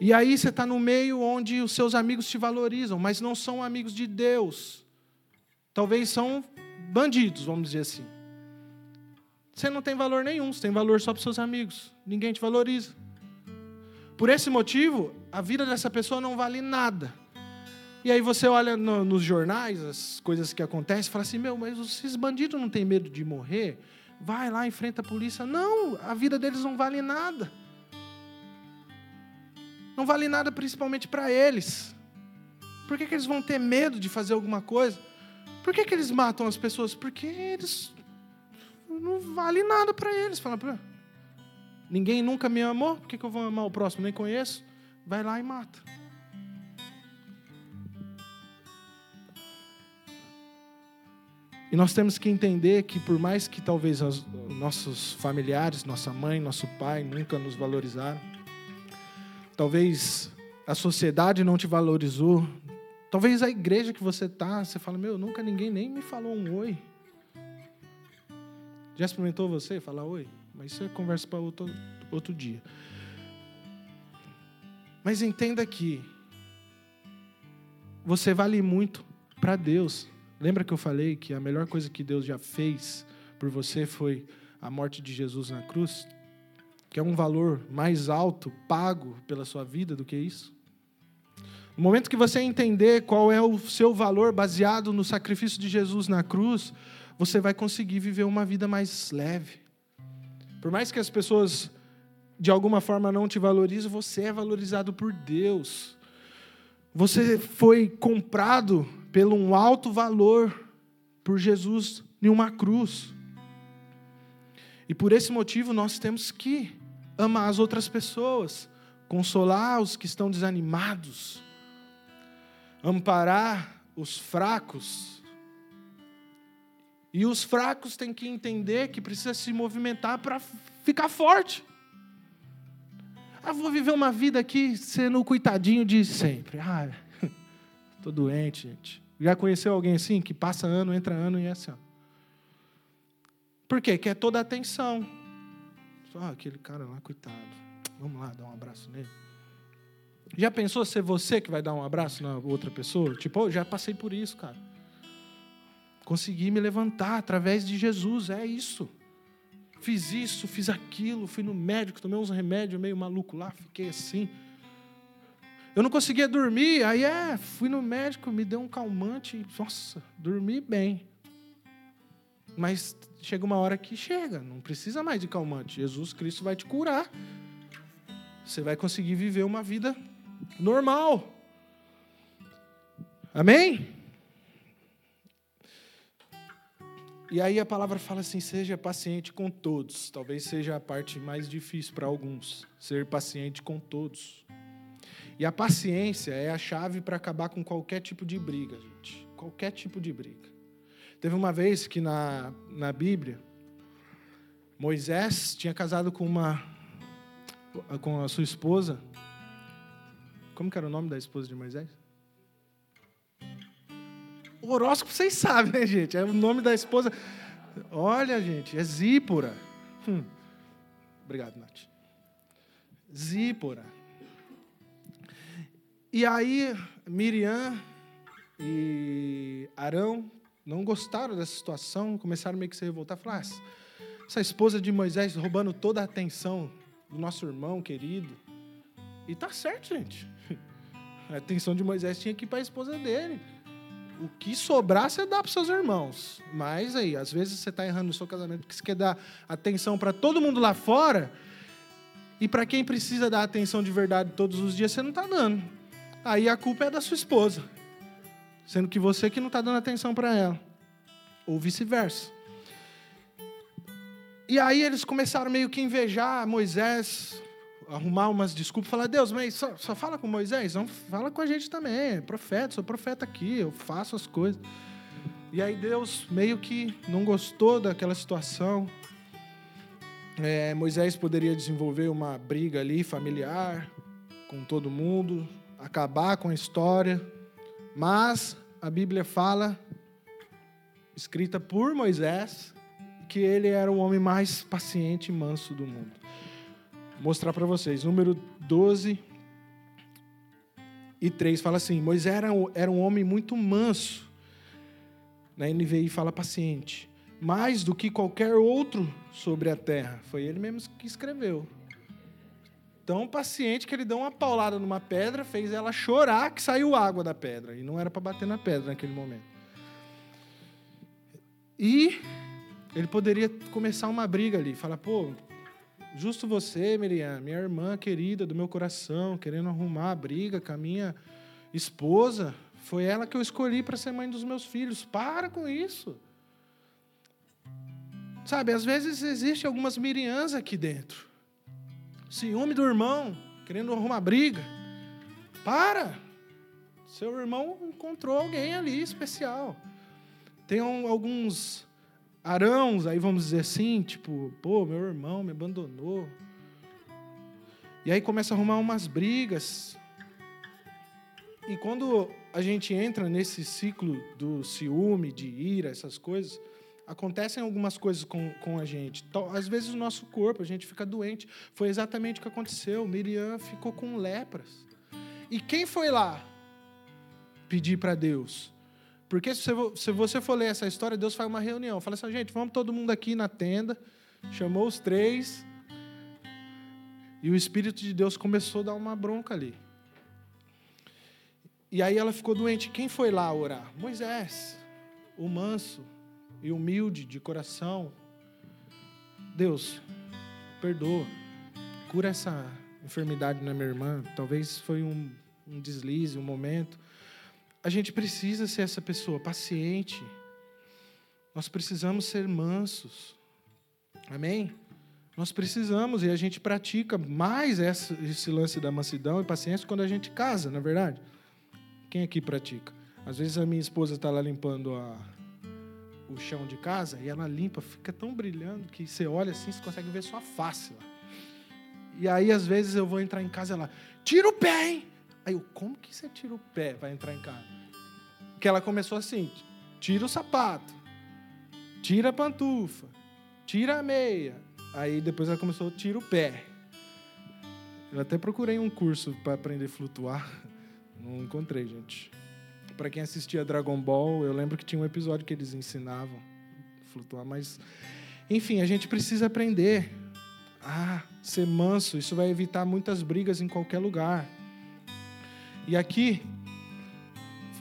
[SPEAKER 1] E aí você está no meio onde os seus amigos te valorizam, mas não são amigos de Deus. Talvez são bandidos, vamos dizer assim. Você não tem valor nenhum, você tem valor só para seus amigos. Ninguém te valoriza. Por esse motivo, a vida dessa pessoa não vale nada. E aí você olha no, nos jornais, as coisas que acontecem, fala assim: meu, mas esses bandidos não têm medo de morrer? Vai lá, enfrenta a polícia. Não, a vida deles não vale nada. Não vale nada principalmente para eles. Por que, que eles vão ter medo de fazer alguma coisa? Por que, que eles matam as pessoas? Porque eles não vale nada para eles. Fala, ninguém nunca me amou, por que, que eu vou amar o próximo? Nem conheço. Vai lá e mata. E nós temos que entender que, por mais que talvez os nossos familiares, nossa mãe, nosso pai nunca nos valorizaram, talvez a sociedade não te valorizou, talvez a igreja que você está, você fala: Meu, nunca ninguém nem me falou um oi. Já experimentou você falar oi? Mas isso é conversa para outro, outro dia. Mas entenda que você vale muito para Deus. Lembra que eu falei que a melhor coisa que Deus já fez por você foi a morte de Jesus na cruz? Que é um valor mais alto pago pela sua vida do que isso? No momento que você entender qual é o seu valor baseado no sacrifício de Jesus na cruz, você vai conseguir viver uma vida mais leve. Por mais que as pessoas de alguma forma não te valorizem, você é valorizado por Deus. Você foi comprado pelo um alto valor por Jesus em uma cruz. E por esse motivo nós temos que amar as outras pessoas, consolar os que estão desanimados, amparar os fracos. E os fracos têm que entender que precisa se movimentar para ficar forte. Ah, vou viver uma vida aqui sendo o coitadinho de sempre. Ah, estou doente, gente. Já conheceu alguém assim que passa ano, entra ano e é assim? Ó. Por quê? Quer toda a atenção. Ah, aquele cara lá, coitado. Vamos lá, dar um abraço nele. Já pensou ser você que vai dar um abraço na outra pessoa? Tipo, oh, já passei por isso, cara. Consegui me levantar através de Jesus, é isso. Fiz isso, fiz aquilo, fui no médico, tomei uns remédios meio maluco lá, fiquei assim. Eu não conseguia dormir, aí é, fui no médico, me deu um calmante, nossa, dormi bem. Mas chega uma hora que chega, não precisa mais de calmante. Jesus Cristo vai te curar. Você vai conseguir viver uma vida normal. Amém? E aí a palavra fala assim: seja paciente com todos. Talvez seja a parte mais difícil para alguns, ser paciente com todos. E a paciência é a chave para acabar com qualquer tipo de briga, gente. Qualquer tipo de briga. Teve uma vez que na, na Bíblia, Moisés tinha casado com uma com a sua esposa. Como que era o nome da esposa de Moisés? O horóscopo vocês sabem, né, gente? É o nome da esposa. Olha, gente, é Zípora. Hum. Obrigado, Nath. Zípora. E aí, Miriam e Arão não gostaram dessa situação, começaram meio que se revoltar. Falaram, ah, essa esposa de Moisés roubando toda a atenção do nosso irmão querido. E tá certo, gente. A atenção de Moisés tinha que ir para a esposa dele. O que sobrar, você dá para seus irmãos. Mas aí, às vezes você está errando no seu casamento porque você quer dar atenção para todo mundo lá fora. E para quem precisa dar atenção de verdade todos os dias, você não está dando aí a culpa é da sua esposa, sendo que você que não está dando atenção para ela, ou vice-versa. E aí eles começaram meio que invejar Moisés, arrumar umas desculpas, falar, Deus, mas só, só fala com Moisés, não fala com a gente também, é profeta, sou profeta aqui, eu faço as coisas. E aí Deus meio que não gostou daquela situação. É, Moisés poderia desenvolver uma briga ali familiar com todo mundo, acabar com a história, mas a Bíblia fala, escrita por Moisés, que ele era o homem mais paciente e manso do mundo. Mostrar para vocês, número 12 e 3 fala assim: Moisés era, era um homem muito manso. Na NVI fala paciente, mais do que qualquer outro sobre a terra. Foi ele mesmo que escreveu tão paciente que ele deu uma paulada numa pedra, fez ela chorar que saiu água da pedra. E não era para bater na pedra naquele momento. E ele poderia começar uma briga ali, falar, pô, justo você, Miriam, minha irmã querida do meu coração, querendo arrumar a briga com a minha esposa, foi ela que eu escolhi para ser mãe dos meus filhos. Para com isso. Sabe, às vezes existe algumas Miriãs aqui dentro ciúme do irmão, querendo arrumar briga. Para! Seu irmão encontrou alguém ali especial. Tem alguns arãos, aí vamos dizer assim, tipo, pô, meu irmão me abandonou. E aí começa a arrumar umas brigas. E quando a gente entra nesse ciclo do ciúme, de ira, essas coisas, acontecem algumas coisas com, com a gente. Às vezes o nosso corpo, a gente fica doente. Foi exatamente o que aconteceu. Miriam ficou com lepras. E quem foi lá pedir para Deus? Porque se você for ler essa história, Deus faz uma reunião. Fala assim, gente, vamos todo mundo aqui na tenda. Chamou os três. E o Espírito de Deus começou a dar uma bronca ali. E aí ela ficou doente. Quem foi lá orar? Moisés, o manso e humilde de coração. Deus, perdoa. Cura essa enfermidade na minha irmã. Talvez foi um, um deslize, um momento. A gente precisa ser essa pessoa paciente. Nós precisamos ser mansos. Amém? Nós precisamos e a gente pratica mais esse lance da mansidão e paciência quando a gente casa, na é verdade. Quem aqui pratica? Às vezes a minha esposa está lá limpando a, o chão de casa e ela limpa, fica tão brilhando que você olha assim, você consegue ver sua face lá. E aí, às vezes, eu vou entrar em casa e ela, tira o pé, hein? Aí eu, como que você tira o pé para entrar em casa? Porque ela começou assim: tira o sapato, tira a pantufa, tira a meia, Aí depois ela começou, tira o pé. Eu até procurei um curso para aprender a flutuar. Não encontrei, gente. Para quem assistia Dragon Ball, eu lembro que tinha um episódio que eles ensinavam a flutuar, mas enfim, a gente precisa aprender a ser manso. Isso vai evitar muitas brigas em qualquer lugar. E aqui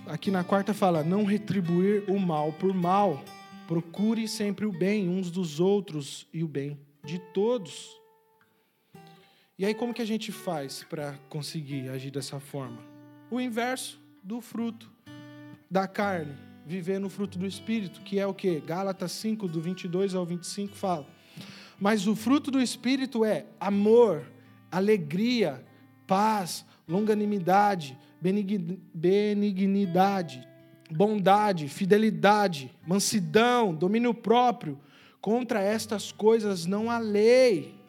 [SPEAKER 1] aqui na quarta fala: não retribuir o mal por mal. Procure sempre o bem uns dos outros e o bem de todos. E aí, como que a gente faz para conseguir agir dessa forma? O inverso do fruto da carne, viver no fruto do Espírito, que é o que? Gálatas 5, do 22 ao 25 fala. Mas o fruto do Espírito é amor, alegria, paz, longanimidade, benignidade, bondade, fidelidade, mansidão, domínio próprio. Contra estas coisas não há lei.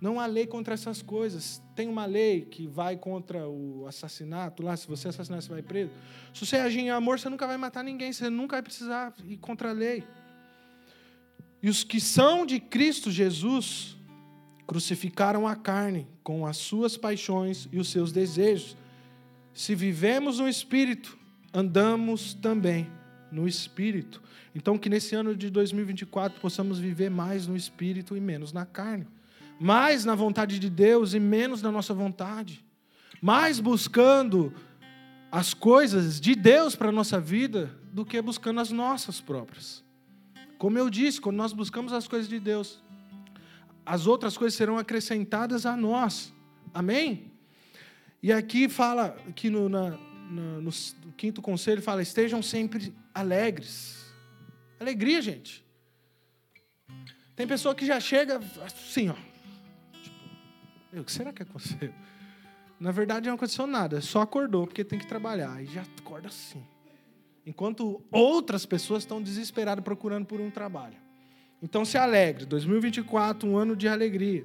[SPEAKER 1] Não há lei contra essas coisas. Tem uma lei que vai contra o assassinato lá, se você assassinar, você vai preso. Se você agir em amor, você nunca vai matar ninguém, você nunca vai precisar ir contra a lei. E os que são de Cristo Jesus crucificaram a carne com as suas paixões e os seus desejos. Se vivemos no Espírito, andamos também no Espírito. Então, que nesse ano de 2024 possamos viver mais no Espírito e menos na carne. Mais na vontade de Deus e menos na nossa vontade. Mais buscando as coisas de Deus para a nossa vida do que buscando as nossas próprias. Como eu disse, quando nós buscamos as coisas de Deus, as outras coisas serão acrescentadas a nós. Amém? E aqui fala, aqui no, na, no, no quinto conselho, fala: estejam sempre alegres. Alegria, gente. Tem pessoa que já chega assim, ó. Tipo, o que será que aconteceu? Na verdade, não aconteceu nada, só acordou porque tem que trabalhar. E já acorda assim. Enquanto outras pessoas estão desesperadas procurando por um trabalho. Então se alegre. 2024, um ano de alegria.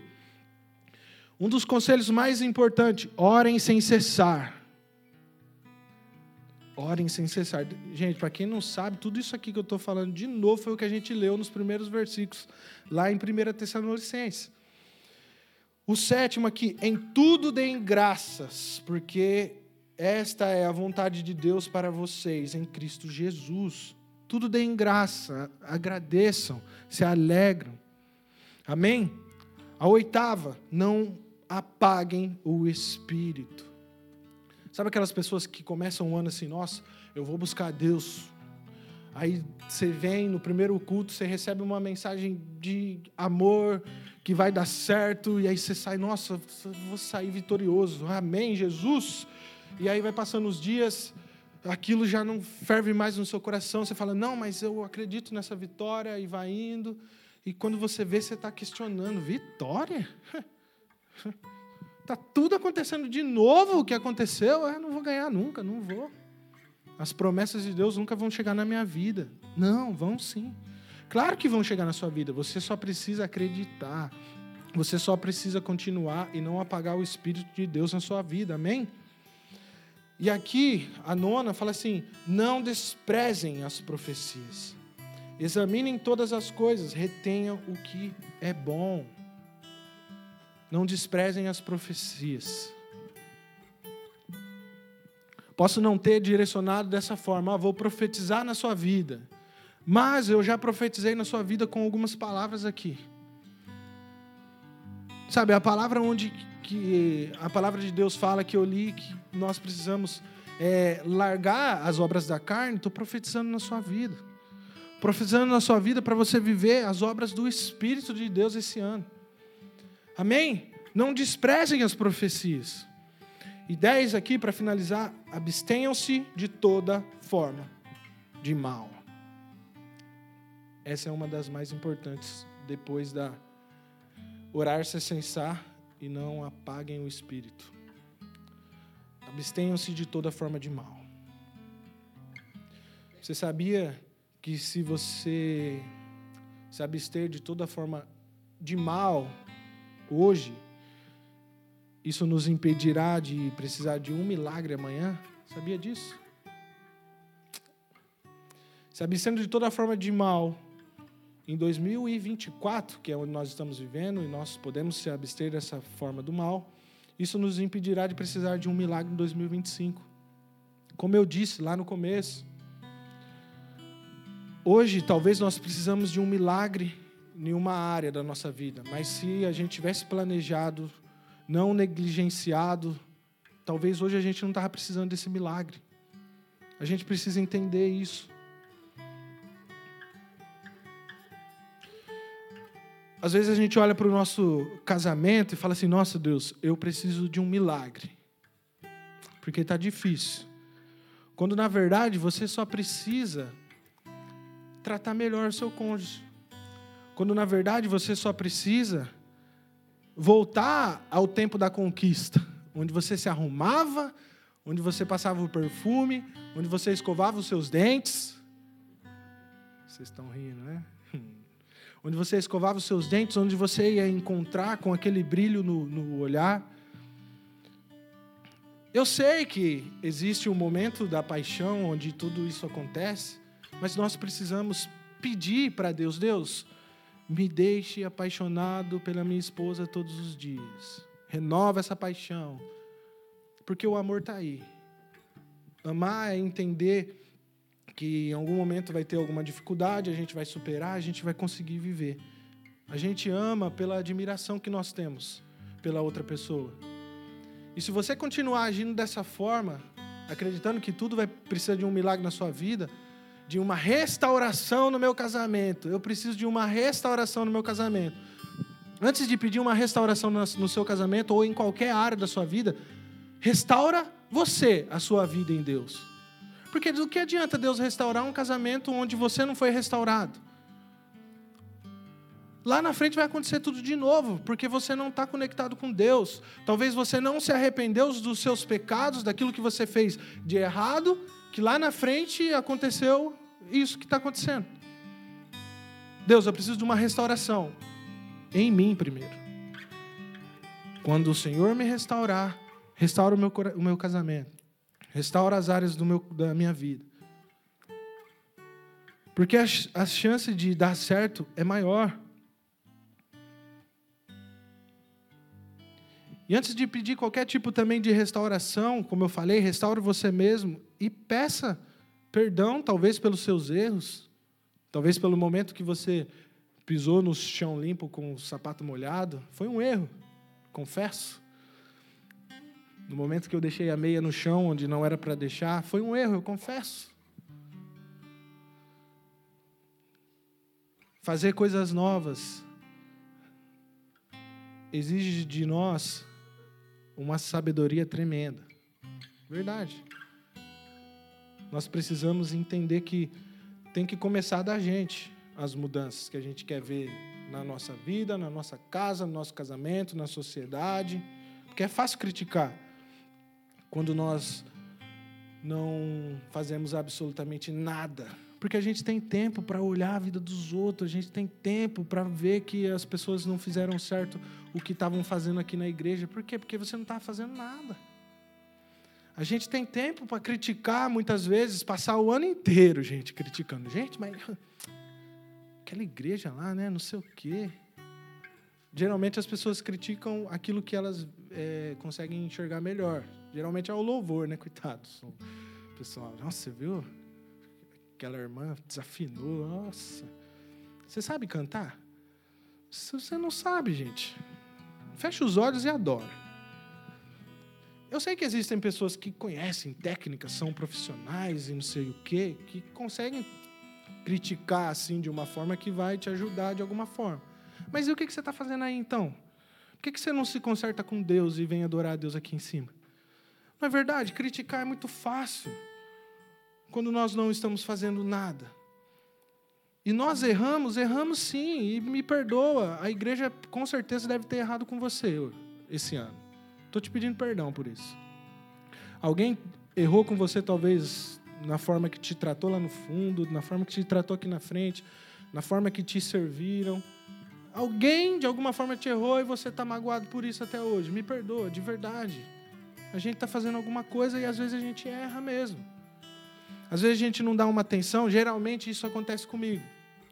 [SPEAKER 1] Um dos conselhos mais importantes: orem sem cessar. Orem sem cessar. Gente, para quem não sabe, tudo isso aqui que eu estou falando de novo foi o que a gente leu nos primeiros versículos, lá em 1 Tessalonicenses. O sétimo aqui, em tudo deem graças, porque esta é a vontade de Deus para vocês em Cristo Jesus. Tudo deem graça, agradeçam, se alegram. Amém? A oitava, não apaguem o espírito. Sabe aquelas pessoas que começam um ano assim, nossa, eu vou buscar Deus. Aí você vem no primeiro culto, você recebe uma mensagem de amor, que vai dar certo, e aí você sai, nossa, vou sair vitorioso. Amém, Jesus. E aí vai passando os dias, aquilo já não ferve mais no seu coração. Você fala, não, mas eu acredito nessa vitória, e vai indo. E quando você vê, você está questionando: vitória? Está tudo acontecendo de novo o que aconteceu. Eu não vou ganhar nunca, não vou. As promessas de Deus nunca vão chegar na minha vida. Não, vão sim. Claro que vão chegar na sua vida. Você só precisa acreditar. Você só precisa continuar e não apagar o Espírito de Deus na sua vida. Amém? E aqui, a nona fala assim: não desprezem as profecias. Examinem todas as coisas, retenham o que é bom. Não desprezem as profecias. Posso não ter direcionado dessa forma, ah, vou profetizar na sua vida. Mas eu já profetizei na sua vida com algumas palavras aqui. Sabe, a palavra onde que a palavra de Deus fala que eu li que nós precisamos é, largar as obras da carne, estou profetizando na sua vida. Profetizando na sua vida para você viver as obras do Espírito de Deus esse ano. Amém? Não desprezem as profecias. E dez aqui para finalizar, abstenham-se de toda forma de mal. Essa é uma das mais importantes depois da orar se cessar e não apaguem o espírito. Abstenham-se de toda forma de mal. Você sabia que se você se abster de toda forma de mal hoje, isso nos impedirá de precisar de um milagre amanhã? Sabia disso? Se abstendo de toda forma de mal, em 2024, que é onde nós estamos vivendo, e nós podemos se abster dessa forma do mal, isso nos impedirá de precisar de um milagre em 2025. Como eu disse lá no começo, hoje talvez nós precisamos de um milagre em uma área da nossa vida, mas se a gente tivesse planejado não negligenciado, talvez hoje a gente não estava precisando desse milagre. A gente precisa entender isso. Às vezes a gente olha para o nosso casamento e fala assim: Nossa Deus, eu preciso de um milagre, porque está difícil. Quando na verdade você só precisa tratar melhor o seu cônjuge. Quando na verdade você só precisa voltar ao tempo da conquista, onde você se arrumava, onde você passava o perfume, onde você escovava os seus dentes. Vocês estão rindo, né? Onde você escovava os seus dentes, onde você ia encontrar com aquele brilho no, no olhar. Eu sei que existe um momento da paixão onde tudo isso acontece, mas nós precisamos pedir para Deus: Deus, me deixe apaixonado pela minha esposa todos os dias. Renova essa paixão. Porque o amor está aí. Amar é entender que em algum momento vai ter alguma dificuldade, a gente vai superar, a gente vai conseguir viver. A gente ama pela admiração que nós temos pela outra pessoa. E se você continuar agindo dessa forma, acreditando que tudo vai precisar de um milagre na sua vida, de uma restauração no meu casamento. Eu preciso de uma restauração no meu casamento. Antes de pedir uma restauração no seu casamento ou em qualquer área da sua vida, restaura você a sua vida em Deus. Porque do que adianta Deus restaurar um casamento onde você não foi restaurado? Lá na frente vai acontecer tudo de novo, porque você não está conectado com Deus. Talvez você não se arrependeu dos seus pecados, daquilo que você fez de errado, que lá na frente aconteceu isso que está acontecendo. Deus, eu preciso de uma restauração em mim primeiro. Quando o Senhor me restaurar, restaura o meu, o meu casamento, restaura as áreas do meu, da minha vida. Porque a, a chance de dar certo é maior. E antes de pedir qualquer tipo também de restauração, como eu falei, restaure você mesmo e peça perdão, talvez pelos seus erros, talvez pelo momento que você pisou no chão limpo com o sapato molhado. Foi um erro, confesso. No momento que eu deixei a meia no chão onde não era para deixar, foi um erro, eu confesso. Fazer coisas novas exige de nós uma sabedoria tremenda. Verdade. Nós precisamos entender que tem que começar da gente as mudanças que a gente quer ver na nossa vida, na nossa casa, no nosso casamento, na sociedade. Porque é fácil criticar quando nós não fazemos absolutamente nada. Porque a gente tem tempo para olhar a vida dos outros, a gente tem tempo para ver que as pessoas não fizeram certo o que estavam fazendo aqui na igreja. Por quê? Porque você não está fazendo nada. A gente tem tempo para criticar muitas vezes, passar o ano inteiro, gente, criticando. Gente, mas aquela igreja lá, né? Não sei o quê. Geralmente as pessoas criticam aquilo que elas é, conseguem enxergar melhor. Geralmente é o louvor, né? Coitados. Pessoal, nossa, você viu? Aquela irmã desafinou, nossa. Você sabe cantar? Se você não sabe, gente, fecha os olhos e adora. Eu sei que existem pessoas que conhecem técnicas, são profissionais e não sei o quê, que conseguem criticar assim de uma forma que vai te ajudar de alguma forma. Mas e o que você está fazendo aí então? Por que você não se conserta com Deus e vem adorar a Deus aqui em cima? Não é verdade? Criticar é muito fácil quando nós não estamos fazendo nada. E nós erramos, erramos sim, e me perdoa. A igreja com certeza deve ter errado com você esse ano. Estou te pedindo perdão por isso. Alguém errou com você, talvez, na forma que te tratou lá no fundo, na forma que te tratou aqui na frente, na forma que te serviram. Alguém, de alguma forma, te errou e você está magoado por isso até hoje. Me perdoa, de verdade. A gente está fazendo alguma coisa e às vezes a gente erra mesmo. Às vezes a gente não dá uma atenção, geralmente isso acontece comigo.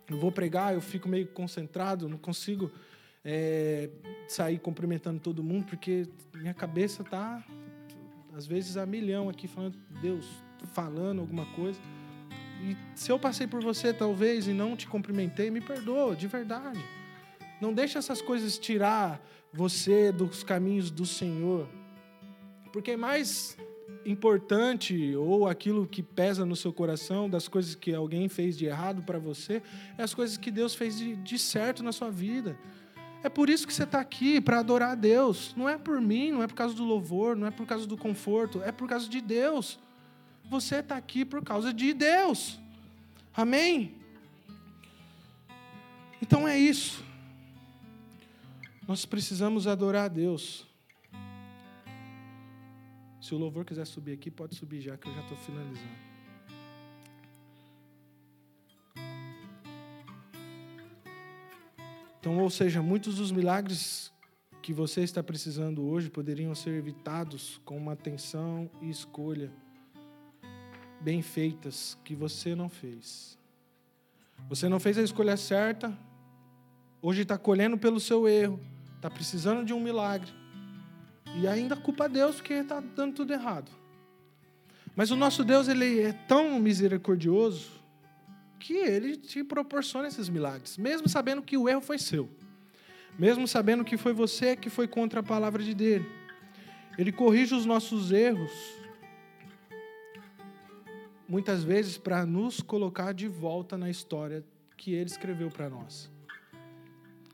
[SPEAKER 1] Eu vou pregar, eu fico meio concentrado, não consigo é, sair cumprimentando todo mundo, porque minha cabeça está, às vezes, a milhão aqui, falando, Deus, falando alguma coisa. E se eu passei por você, talvez, e não te cumprimentei, me perdoa, de verdade. Não deixe essas coisas tirar você dos caminhos do Senhor. Porque mais importante ou aquilo que pesa no seu coração das coisas que alguém fez de errado para você é as coisas que Deus fez de, de certo na sua vida. É por isso que você está aqui, para adorar a Deus. Não é por mim, não é por causa do louvor, não é por causa do conforto, é por causa de Deus. Você está aqui por causa de Deus. Amém? Então é isso. Nós precisamos adorar a Deus. Se o louvor quiser subir aqui, pode subir já, que eu já estou finalizando. Então, ou seja, muitos dos milagres que você está precisando hoje poderiam ser evitados com uma atenção e escolha bem feitas que você não fez. Você não fez a escolha certa, hoje está colhendo pelo seu erro, está precisando de um milagre. E ainda culpa Deus porque está dando tudo errado. Mas o nosso Deus ele é tão misericordioso que ele te proporciona esses milagres, mesmo sabendo que o erro foi seu, mesmo sabendo que foi você que foi contra a palavra de dele. Ele corrige os nossos erros, muitas vezes para nos colocar de volta na história que ele escreveu para nós.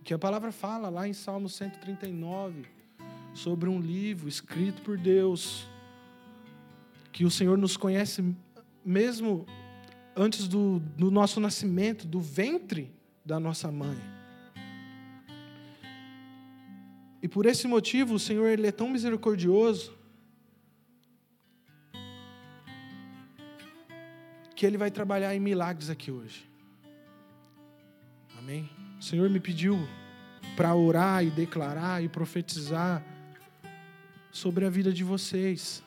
[SPEAKER 1] Que a palavra fala lá em Salmo 139 sobre um livro escrito por Deus, que o Senhor nos conhece mesmo antes do, do nosso nascimento, do ventre da nossa mãe. E por esse motivo, o Senhor ele é tão misericordioso que ele vai trabalhar em milagres aqui hoje. Amém? O Senhor me pediu para orar e declarar e profetizar sobre a vida de vocês.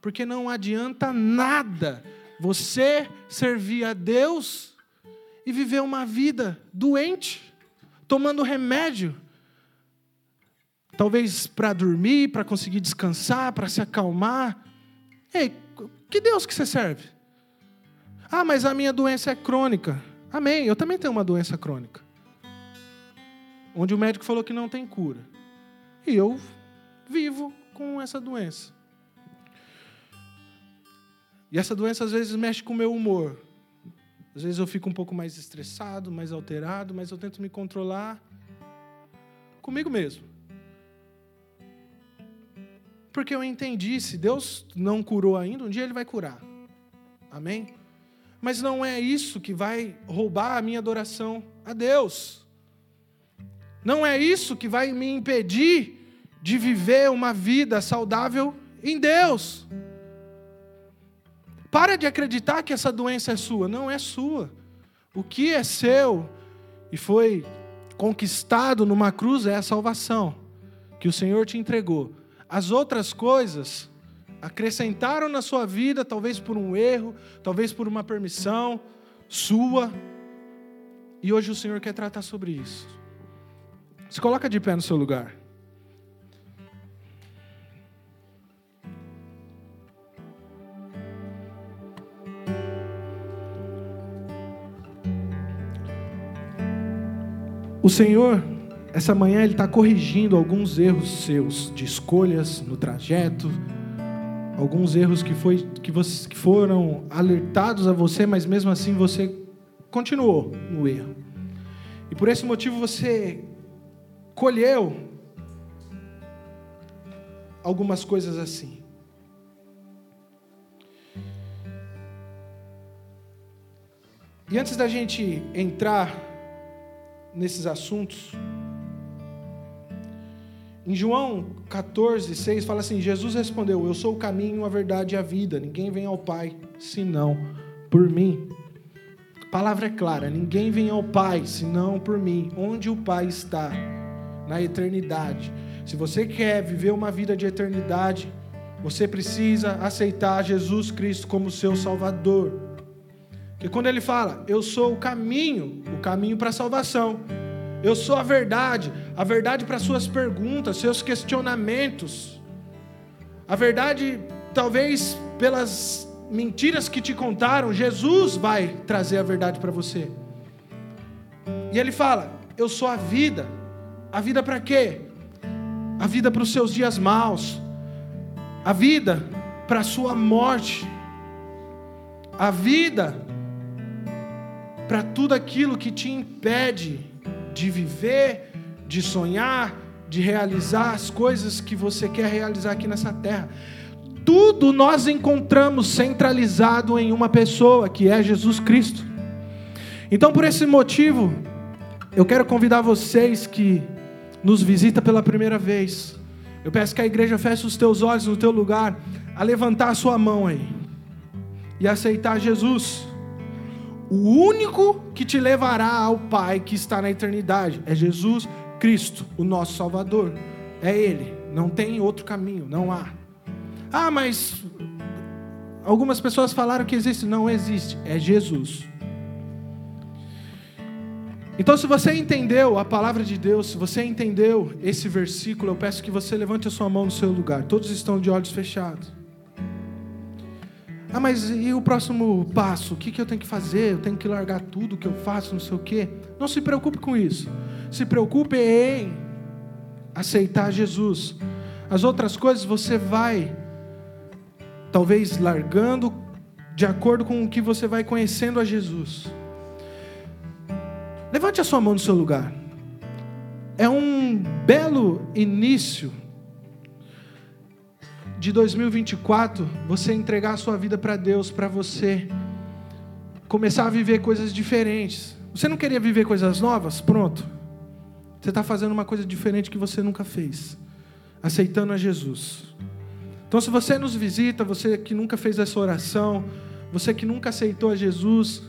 [SPEAKER 1] Porque não adianta nada você servir a Deus e viver uma vida doente, tomando remédio. Talvez para dormir, para conseguir descansar, para se acalmar. Ei, que Deus que você serve? Ah, mas a minha doença é crônica. Amém, eu também tenho uma doença crônica. Onde o médico falou que não tem cura. E eu vivo com essa doença. E essa doença às vezes mexe com o meu humor. Às vezes eu fico um pouco mais estressado, mais alterado, mas eu tento me controlar comigo mesmo. Porque eu entendi, se Deus não curou ainda, um dia Ele vai curar. Amém? Mas não é isso que vai roubar a minha adoração a Deus. Não é isso que vai me impedir de viver uma vida saudável em Deus. Para de acreditar que essa doença é sua. Não é sua. O que é seu e foi conquistado numa cruz é a salvação que o Senhor te entregou. As outras coisas acrescentaram na sua vida, talvez por um erro, talvez por uma permissão sua. E hoje o Senhor quer tratar sobre isso. Se coloca de pé no seu lugar. O Senhor, essa manhã, Ele está corrigindo alguns erros seus de escolhas no trajeto, alguns erros que, foi, que, você, que foram alertados a você, mas mesmo assim você continuou no erro. E por esse motivo você colheu algumas coisas assim. E antes da gente entrar nesses assuntos. Em João 14, 6 fala assim: Jesus respondeu: Eu sou o caminho, a verdade e a vida. Ninguém vem ao Pai senão por mim. A palavra é clara: ninguém vem ao Pai senão por mim. Onde o Pai está? Na eternidade. Se você quer viver uma vida de eternidade, você precisa aceitar Jesus Cristo como seu Salvador. Porque quando ele fala, eu sou o caminho, o caminho para a salvação. Eu sou a verdade, a verdade para suas perguntas, seus questionamentos. A verdade, talvez pelas mentiras que te contaram, Jesus vai trazer a verdade para você. E ele fala: Eu sou a vida. A vida para quê? A vida para os seus dias maus. A vida para a sua morte. A vida para tudo aquilo que te impede de viver, de sonhar, de realizar as coisas que você quer realizar aqui nessa terra. Tudo nós encontramos centralizado em uma pessoa, que é Jesus Cristo. Então, por esse motivo, eu quero convidar vocês que nos visita pela primeira vez. Eu peço que a igreja feche os teus olhos no teu lugar, a levantar a sua mão aí e aceitar Jesus o único que te levará ao Pai que está na eternidade é Jesus Cristo, o nosso Salvador. É Ele, não tem outro caminho, não há. Ah, mas algumas pessoas falaram que existe. Não existe, é Jesus. Então, se você entendeu a palavra de Deus, se você entendeu esse versículo, eu peço que você levante a sua mão no seu lugar. Todos estão de olhos fechados. Ah, mas e o próximo passo? O que, que eu tenho que fazer? Eu tenho que largar tudo que eu faço, não sei o quê. Não se preocupe com isso. Se preocupe em aceitar Jesus. As outras coisas você vai, talvez, largando de acordo com o que você vai conhecendo a Jesus. Levante a sua mão no seu lugar. É um belo início de 2024 você entregar a sua vida para Deus, para você começar a viver coisas diferentes. Você não queria viver coisas novas? Pronto. Você está fazendo uma coisa diferente que você nunca fez, aceitando a Jesus. Então, se você nos visita, você que nunca fez essa oração, você que nunca aceitou a Jesus,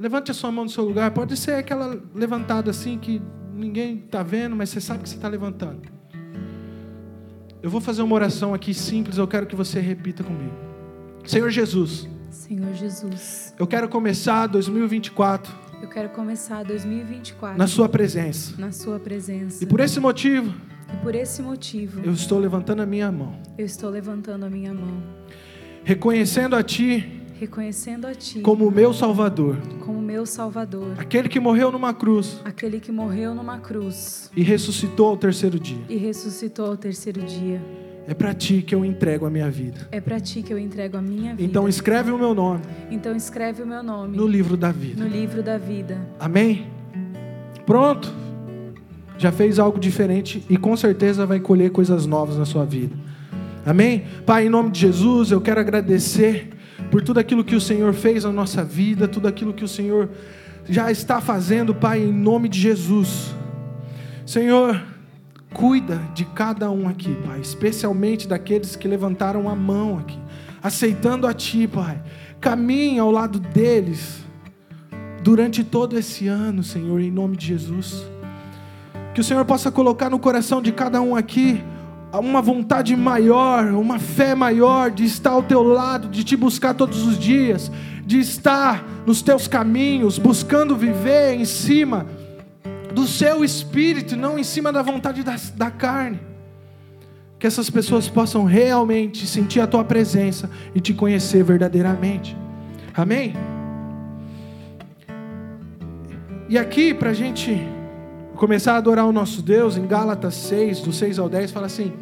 [SPEAKER 1] levante a sua mão no seu lugar. Pode ser aquela levantada assim que ninguém está vendo, mas você sabe que você está levantando. Eu vou fazer uma oração aqui simples, eu quero que você repita comigo. Senhor Jesus.
[SPEAKER 2] Senhor Jesus.
[SPEAKER 1] Eu quero começar 2024.
[SPEAKER 2] Eu quero começar 2024
[SPEAKER 1] na sua presença.
[SPEAKER 2] Na sua presença.
[SPEAKER 1] E por esse motivo,
[SPEAKER 2] e por esse motivo,
[SPEAKER 1] eu estou levantando a minha mão.
[SPEAKER 2] Eu estou levantando a minha mão.
[SPEAKER 1] Reconhecendo a ti
[SPEAKER 2] reconhecendo a ti
[SPEAKER 1] como meu Salvador.
[SPEAKER 2] Como meu Salvador.
[SPEAKER 1] Aquele que morreu numa cruz.
[SPEAKER 2] Aquele que morreu numa cruz.
[SPEAKER 1] E ressuscitou ao terceiro dia.
[SPEAKER 2] E ressuscitou ao terceiro dia.
[SPEAKER 1] É para ti que eu entrego a minha vida.
[SPEAKER 2] É para ti que eu entrego a minha vida.
[SPEAKER 1] Então escreve o meu nome.
[SPEAKER 2] Então escreve o meu nome
[SPEAKER 1] no livro da vida.
[SPEAKER 2] No livro da vida.
[SPEAKER 1] Amém. Pronto. Já fez algo diferente e com certeza vai colher coisas novas na sua vida. Amém? Pai, em nome de Jesus, eu quero agradecer por tudo aquilo que o Senhor fez na nossa vida, tudo aquilo que o Senhor já está fazendo, Pai, em nome de Jesus. Senhor, cuida de cada um aqui, Pai, especialmente daqueles que levantaram a mão aqui, aceitando a Ti, Pai. caminhe ao lado deles durante todo esse ano, Senhor, em nome de Jesus. Que o Senhor possa colocar no coração de cada um aqui uma vontade maior, uma fé maior de estar ao teu lado, de te buscar todos os dias, de estar nos teus caminhos, buscando viver em cima do seu espírito, não em cima da vontade da, da carne. Que essas pessoas possam realmente sentir a tua presença e te conhecer verdadeiramente. Amém? E aqui, para a gente começar a adorar o nosso Deus, em Gálatas 6, do 6 ao 10, fala assim: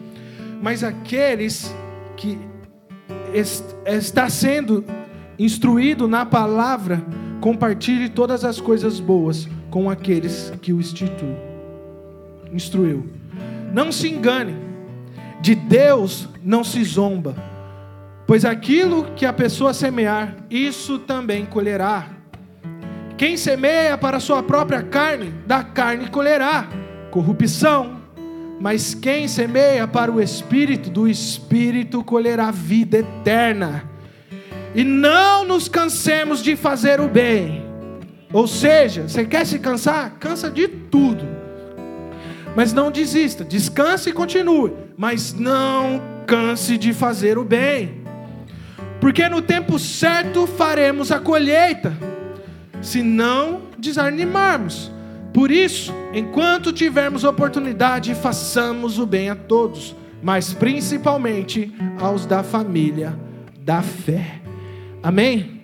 [SPEAKER 1] Mas aqueles que est está sendo instruído na palavra, compartilhe todas as coisas boas com aqueles que o instituiu, instruiu. Não se engane, de Deus não se zomba, pois aquilo que a pessoa semear, isso também colherá. Quem semeia para a sua própria carne, da carne colherá corrupção. Mas quem semeia para o espírito, do espírito colherá vida eterna. E não nos cansemos de fazer o bem. Ou seja, você quer se cansar? Cansa de tudo. Mas não desista, descanse e continue. Mas não canse de fazer o bem. Porque no tempo certo faremos a colheita se não desanimarmos. Por isso, enquanto tivermos oportunidade, façamos o bem a todos, mas principalmente aos da família da fé. Amém?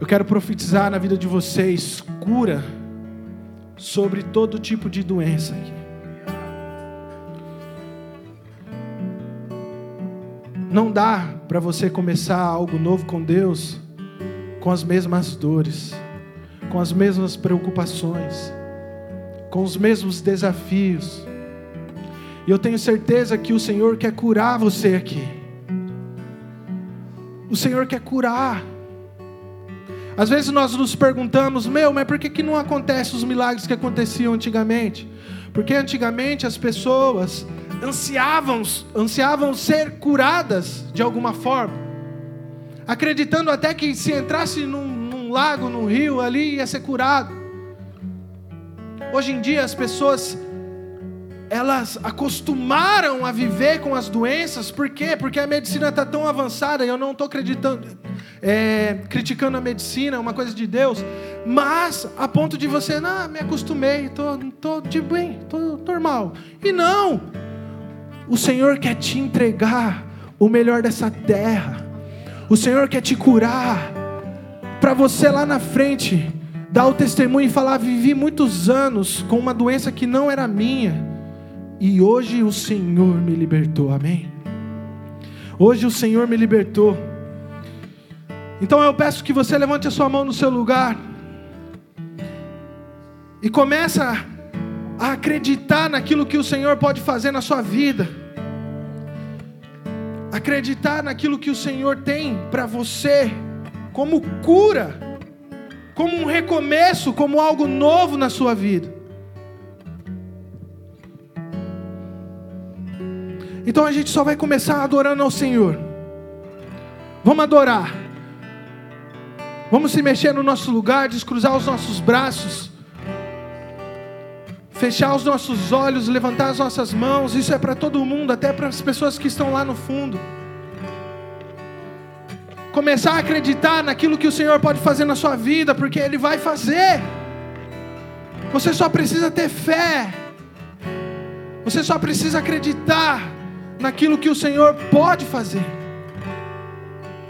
[SPEAKER 1] Eu quero profetizar na vida de vocês cura sobre todo tipo de doença aqui. Não dá para você começar algo novo com Deus com as mesmas dores, com as mesmas preocupações, com os mesmos desafios. E eu tenho certeza que o Senhor quer curar você aqui. O Senhor quer curar. Às vezes nós nos perguntamos, meu, mas por que, que não acontecem os milagres que aconteciam antigamente? Porque antigamente as pessoas ansiavam, ansiavam ser curadas de alguma forma acreditando até que se entrasse num, num lago, num rio ali, ia ser curado. Hoje em dia as pessoas elas acostumaram a viver com as doenças, por quê? Porque a medicina está tão avançada, e eu não estou acreditando, é, criticando a medicina, é uma coisa de Deus, mas a ponto de você, não, me acostumei, estou tô, tô de bem, estou normal. E não, o Senhor quer te entregar o melhor dessa terra. O Senhor quer te curar, para você lá na frente dar o testemunho e falar: vivi muitos anos com uma doença que não era minha, e hoje o Senhor me libertou, amém? Hoje o Senhor me libertou. Então eu peço que você levante a sua mão no seu lugar e começa a acreditar naquilo que o Senhor pode fazer na sua vida acreditar naquilo que o Senhor tem para você, como cura, como um recomeço, como algo novo na sua vida. Então a gente só vai começar adorando ao Senhor. Vamos adorar. Vamos se mexer no nosso lugar, descruzar os nossos braços, fechar os nossos olhos, levantar as nossas mãos. Isso é para todo mundo, até para as pessoas que estão lá no fundo começar a acreditar naquilo que o Senhor pode fazer na sua vida, porque Ele vai fazer. Você só precisa ter fé. Você só precisa acreditar naquilo que o Senhor pode fazer.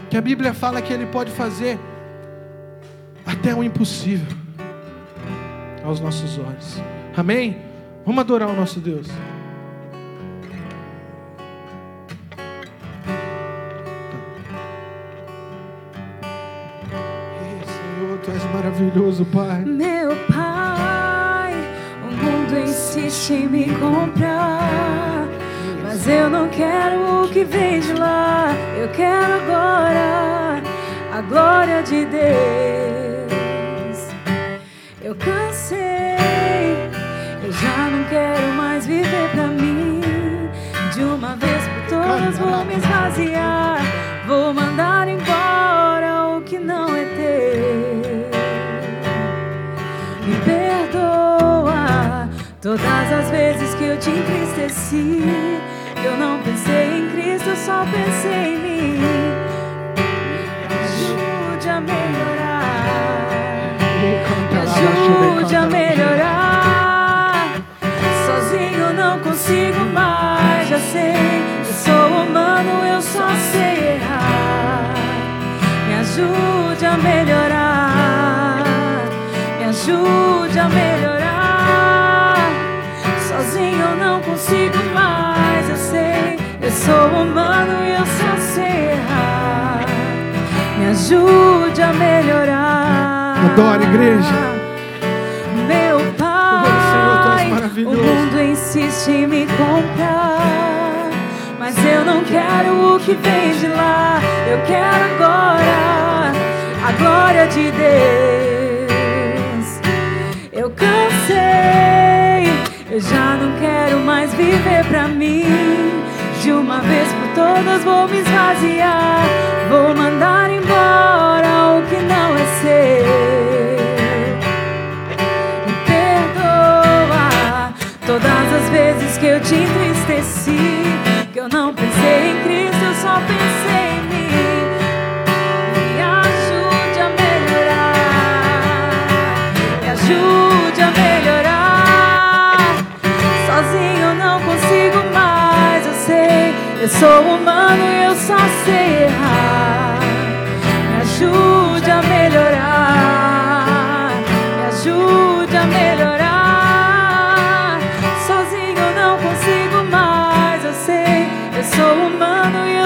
[SPEAKER 1] Que a Bíblia fala que Ele pode fazer até o impossível aos nossos olhos. Amém? Vamos adorar o nosso Deus. maravilhoso, Pai.
[SPEAKER 2] Meu Pai, o mundo insiste em me comprar. Mas eu não quero o que vem de lá. Eu quero agora a glória de Deus. Eu cansei, já não quero mais viver pra mim. De uma vez por todas vou me esvaziar. Vou mandar embora o que não é teu. Me perdoa todas as vezes que eu te entristeci. Eu não pensei em Cristo, eu só pensei em mim. Me ajude a melhorar. Me ajude a melhorar. Sei. Eu sou humano, eu só sei errar. Me ajude a melhorar. Me ajude a melhorar. Sozinho eu não consigo mais, eu sei. Eu sou humano e eu só sei errar. Me ajude a melhorar.
[SPEAKER 1] Adore, igreja.
[SPEAKER 2] Meu pai, o mundo insiste em me comprar. Mas eu não quero o que vem de lá. Eu quero agora a glória de Deus. Eu cansei, eu já não quero mais viver pra mim. De uma vez por todas vou me esvaziar. Vou mandar embora o que não é seu. Me perdoa todas as vezes que eu te entristeci. Eu não pensei em Cristo, eu só pensei em mim. Me ajude a melhorar. Me ajude a melhorar. Sozinho eu não consigo mais, eu sei. Eu sou humano e eu só sei errar. Me ajude a melhorar.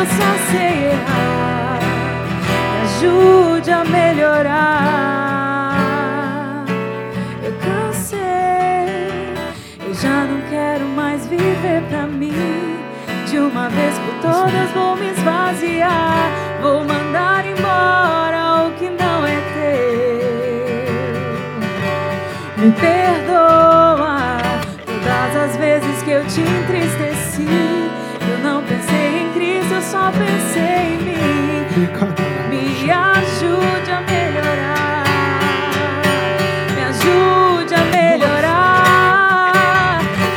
[SPEAKER 2] Só sei errar. Me ajude a melhorar. Eu cansei, eu já não quero mais viver pra mim. De uma vez por todas vou me esvaziar. Vou mandar embora o que não é teu. Me perdoa todas as vezes que eu te entristeci. Eu não pensei eu só pensei em mim. Me ajude a melhorar. Me ajude a melhorar.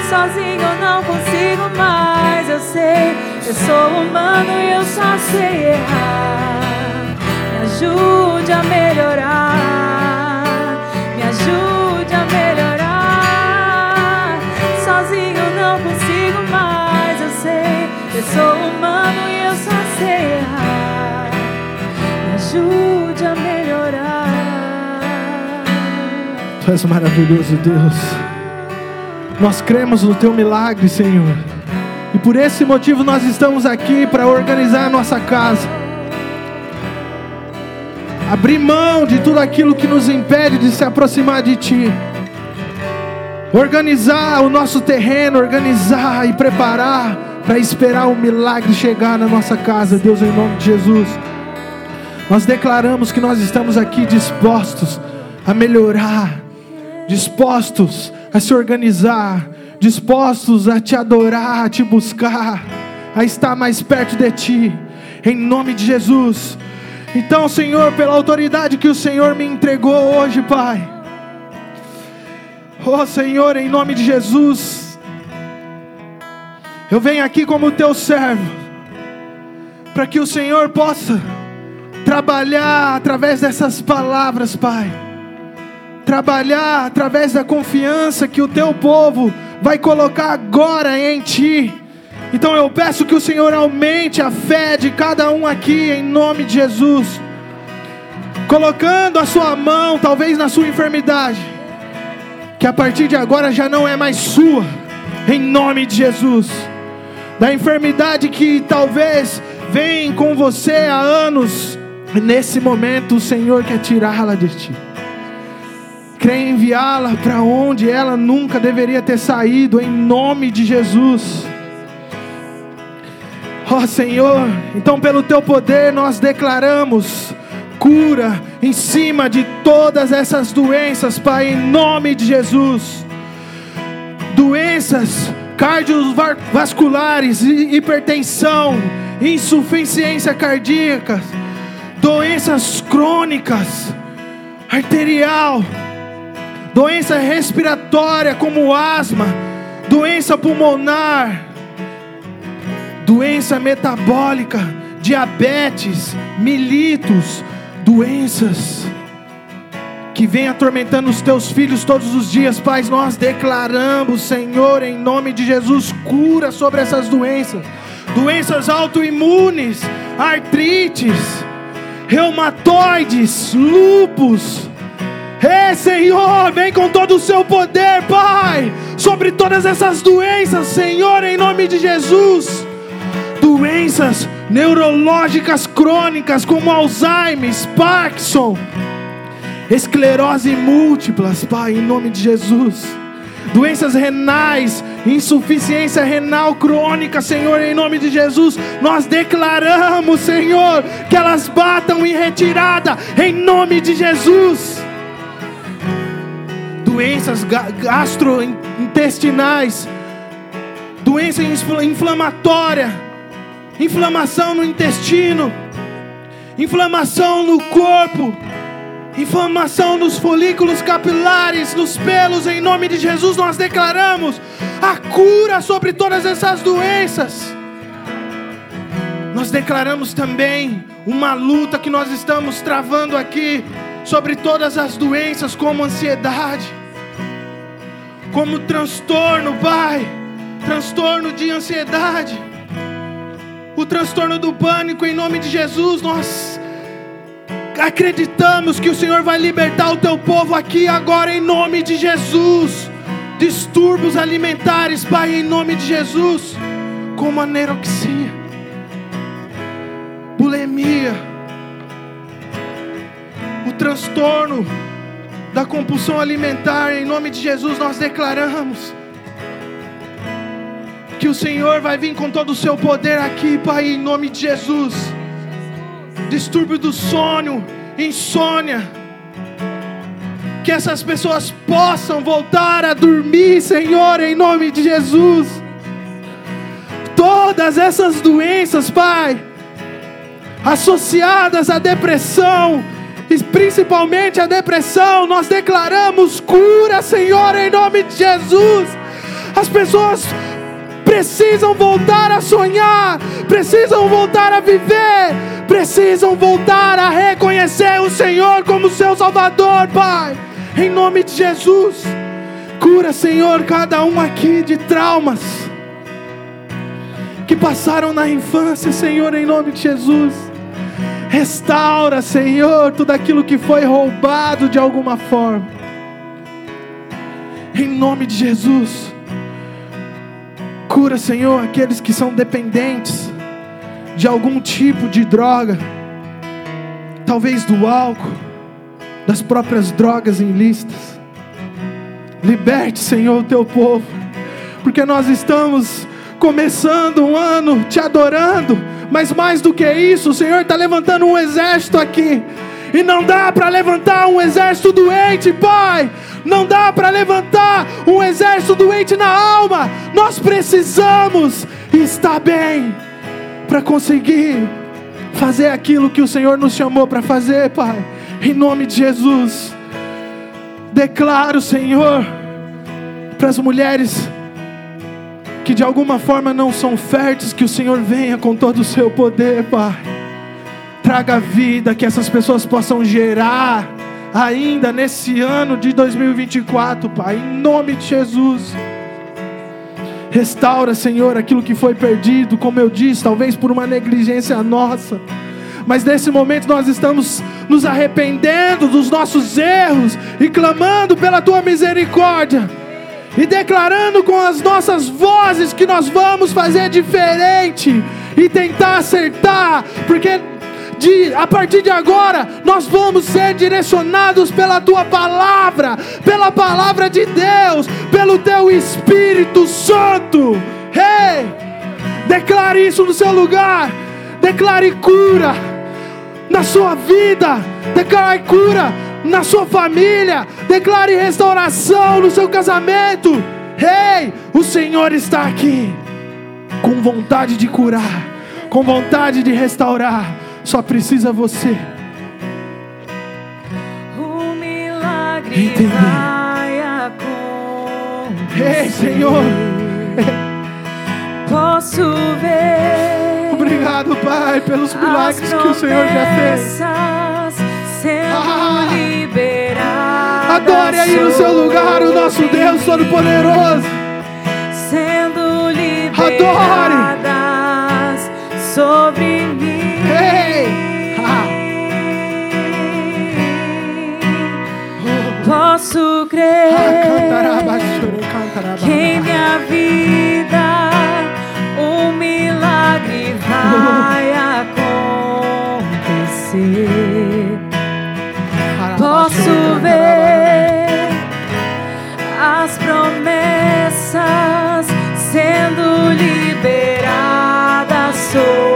[SPEAKER 2] Sozinho eu não consigo mais, eu sei. Eu sou humano e eu só sei errar. Me ajude a melhorar. Eu sou humano e eu só sei errar. Me ajude a melhorar.
[SPEAKER 1] Tu és maravilhoso, Deus. Nós cremos no teu milagre, Senhor. E por esse motivo nós estamos aqui para organizar a nossa casa. Abrir mão de tudo aquilo que nos impede de se aproximar de Ti. Organizar o nosso terreno, organizar e preparar para esperar o milagre chegar na nossa casa, Deus, em nome de Jesus. Nós declaramos que nós estamos aqui dispostos a melhorar, dispostos a se organizar, dispostos a te adorar, a te buscar, a estar mais perto de ti, em nome de Jesus. Então, Senhor, pela autoridade que o Senhor me entregou hoje, Pai, oh Senhor, em nome de Jesus, eu venho aqui como teu servo, para que o Senhor possa trabalhar através dessas palavras, Pai. Trabalhar através da confiança que o teu povo vai colocar agora em ti. Então eu peço que o Senhor aumente a fé de cada um aqui, em nome de Jesus. Colocando a sua mão, talvez na sua enfermidade, que a partir de agora já não é mais sua, em nome de Jesus. Da enfermidade que talvez vem com você há anos, nesse momento o Senhor quer tirá-la de ti. Quer enviá-la para onde ela nunca deveria ter saído, em nome de Jesus. Ó Senhor, então pelo teu poder nós declaramos cura em cima de todas essas doenças, Pai, em nome de Jesus. Doenças cardiovasculares, hi- hipertensão, insuficiência cardíaca, doenças crônicas, arterial, doença respiratória como asma, doença pulmonar, doença metabólica, diabetes, militos, doenças que vem atormentando os teus filhos todos os dias, Pai, nós declaramos, Senhor, em nome de Jesus, cura sobre essas doenças, doenças autoimunes, artrites, reumatoides, lupus. Ei, Senhor, vem com todo o seu poder, Pai, sobre todas essas doenças, Senhor, em nome de Jesus. Doenças neurológicas crônicas como Alzheimer, Parkinson, esclerose múltiplas, Pai, em nome de Jesus. Doenças renais, insuficiência renal crônica, Senhor, em nome de Jesus, nós declaramos, Senhor, que elas batam em retirada, em nome de Jesus. Doenças gastrointestinais, doença inflamatória, inflamação no intestino, inflamação no corpo, inflamação nos folículos capilares, nos pelos, em nome de Jesus nós declaramos a cura sobre todas essas doenças. Nós declaramos também uma luta que nós estamos travando aqui sobre todas as doenças, como ansiedade, como transtorno, Pai, transtorno de ansiedade, o transtorno do pânico, em nome de Jesus, nós acreditamos que o Senhor vai libertar o teu povo aqui agora em nome de Jesus. Distúrbios alimentares, Pai, em nome de Jesus, como aneroxia, bulimia, o transtorno da compulsão alimentar, em nome de Jesus, nós declaramos que o Senhor vai vir com todo o seu poder aqui, Pai, em nome de Jesus distúrbio do sono, insônia. Que essas pessoas possam voltar a dormir, Senhor, em nome de Jesus. Todas essas doenças, Pai, associadas à depressão, e principalmente a depressão, nós declaramos cura, Senhor, em nome de Jesus. As pessoas precisam voltar a sonhar, precisam voltar a viver, precisam voltar a reconhecer o Senhor como seu Salvador, Pai. Em nome de Jesus, cura, Senhor, cada um aqui de traumas que passaram na infância, Senhor, em nome de Jesus. Restaura, Senhor, tudo aquilo que foi roubado de alguma forma. Em nome de Jesus. Cura, Senhor, aqueles que são dependentes de algum tipo de droga, talvez do álcool, das próprias drogas ilícitas. Liberte, Senhor, o teu povo, porque nós estamos começando um ano te adorando, mas mais do que isso, o Senhor está levantando um exército aqui e não dá para levantar um exército doente, Pai. Não dá para levantar um exército doente na alma. Nós precisamos estar bem para conseguir fazer aquilo que o Senhor nos chamou para fazer, Pai. Em nome de Jesus. Declaro, Senhor, para as mulheres que de alguma forma não são férteis, que o Senhor venha com todo o seu poder, Pai traga vida, que essas pessoas possam gerar ainda nesse ano de 2024, Pai, em nome de Jesus. Restaura, Senhor, aquilo que foi perdido, como eu disse, talvez por uma negligência nossa. Mas nesse momento nós estamos nos arrependendo dos nossos erros e clamando pela tua misericórdia. E declarando com as nossas vozes que nós vamos fazer diferente e tentar acertar, porque de, a partir de agora, nós vamos ser direcionados pela tua palavra, pela palavra de Deus, pelo teu Espírito Santo. Hey! Declare isso no seu lugar. Declare cura na sua vida. Declare cura na sua família. Declare restauração no seu casamento. Ei, hey, o Senhor está aqui com vontade de curar com vontade de restaurar. Só precisa você.
[SPEAKER 2] O milagre
[SPEAKER 1] Entender.
[SPEAKER 2] vai acontecer.
[SPEAKER 1] Ei, Senhor.
[SPEAKER 2] Posso ver.
[SPEAKER 1] Obrigado, Pai, pelos milagres que o Senhor já fez. Ah. Adore aí no seu lugar o nosso Deus Todo-Poderoso.
[SPEAKER 2] Sendo liberadas sobre Posso crer que em minha vida um milagre vai acontecer. Posso ver as promessas sendo liberadas. Sobre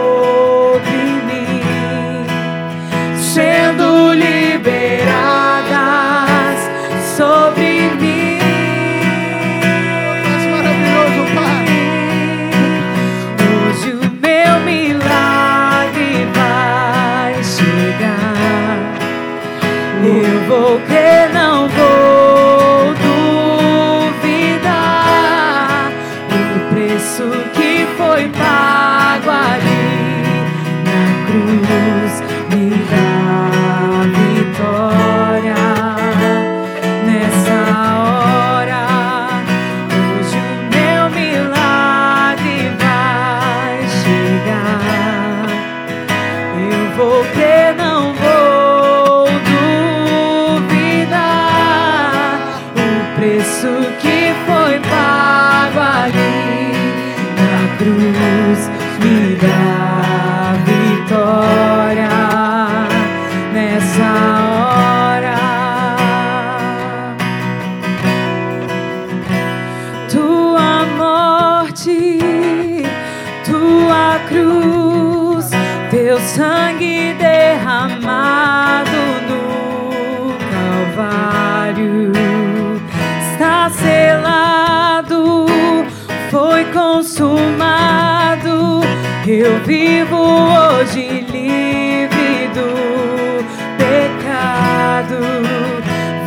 [SPEAKER 2] consumado. Eu vivo hoje livre do pecado,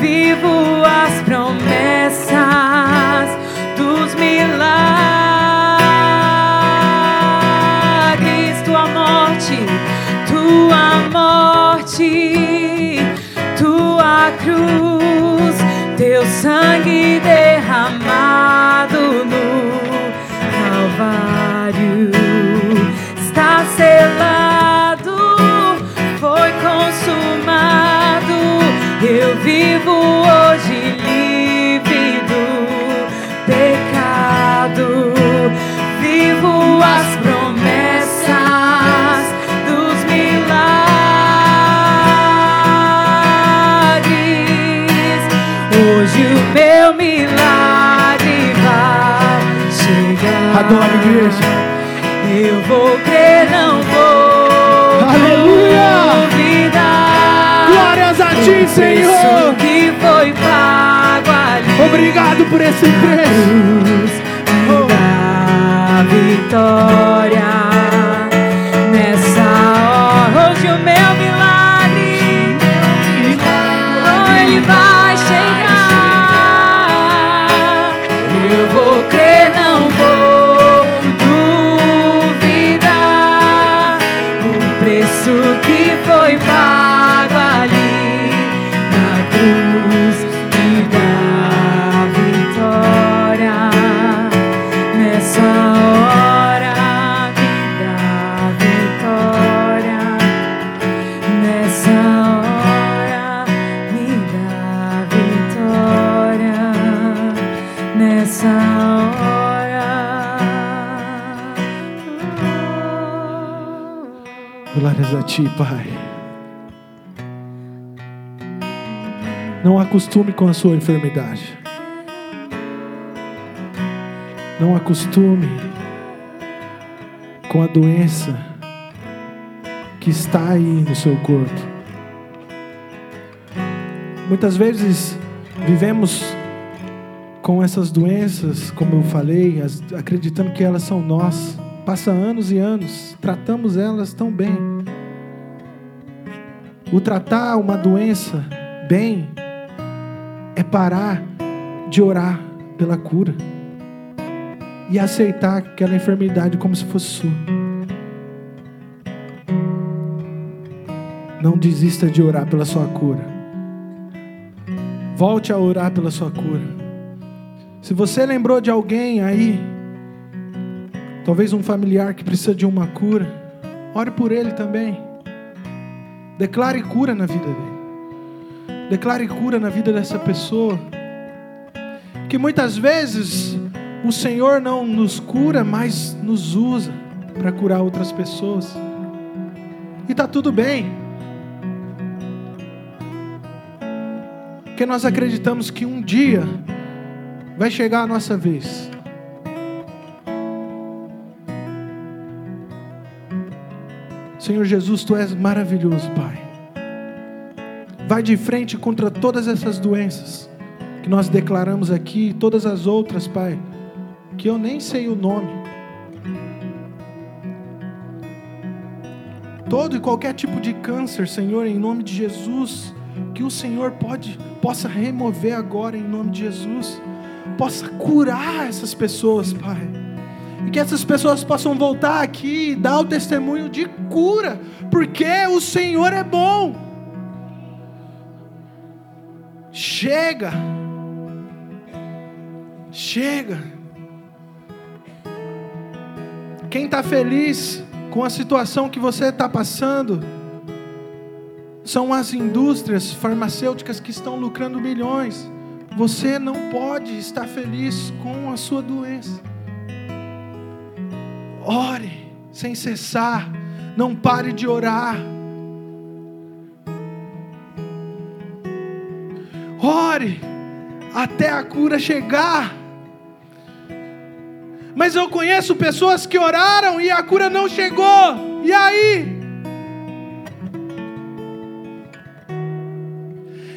[SPEAKER 2] vivo as promessas dos milagres. Tua morte, tua morte, tua cruz, teu sangue derramado no está selado,
[SPEAKER 1] Senhor.
[SPEAKER 2] que foi pago ali.
[SPEAKER 1] Obrigado por esse preço.
[SPEAKER 2] me dá vitória
[SPEAKER 1] acostume com a sua enfermidade. Não acostume com a doença que está aí no seu corpo. Muitas vezes vivemos com essas doenças, como eu falei, acreditando que elas são nós. Passa anos e anos, tratamos elas tão bem. O tratar uma doença bem é parar de orar pela cura e aceitar aquela enfermidade como se fosse sua. Não desista de orar pela sua cura. Volte a orar pela sua cura. Se você lembrou de alguém aí, talvez um familiar que precisa de uma cura, ore por ele também. Declare cura na vida dele. Declare cura na vida dessa pessoa. Que muitas vezes o Senhor não nos cura, mas nos usa para curar outras pessoas. E está tudo bem. Porque nós acreditamos que um dia vai chegar a nossa vez. Senhor Jesus, tu és maravilhoso, Pai. Vai de frente contra todas essas doenças que nós declaramos aqui, todas as outras, Pai que eu nem sei o nome. Todo e qualquer tipo de câncer, Senhor, em nome de Jesus, que o Senhor pode possa remover agora em nome de Jesus, possa curar essas pessoas, Pai. E que essas pessoas possam voltar aqui e dar o testemunho de cura, porque o Senhor é bom. Chega. Chega. Quem está feliz com a situação que você está passando são as indústrias farmacêuticas que estão lucrando milhões. Você não pode estar feliz com a sua doença. Ore sem cessar, não pare de orar. Ore até a cura chegar. Mas eu conheço pessoas que oraram e a cura não chegou. E aí?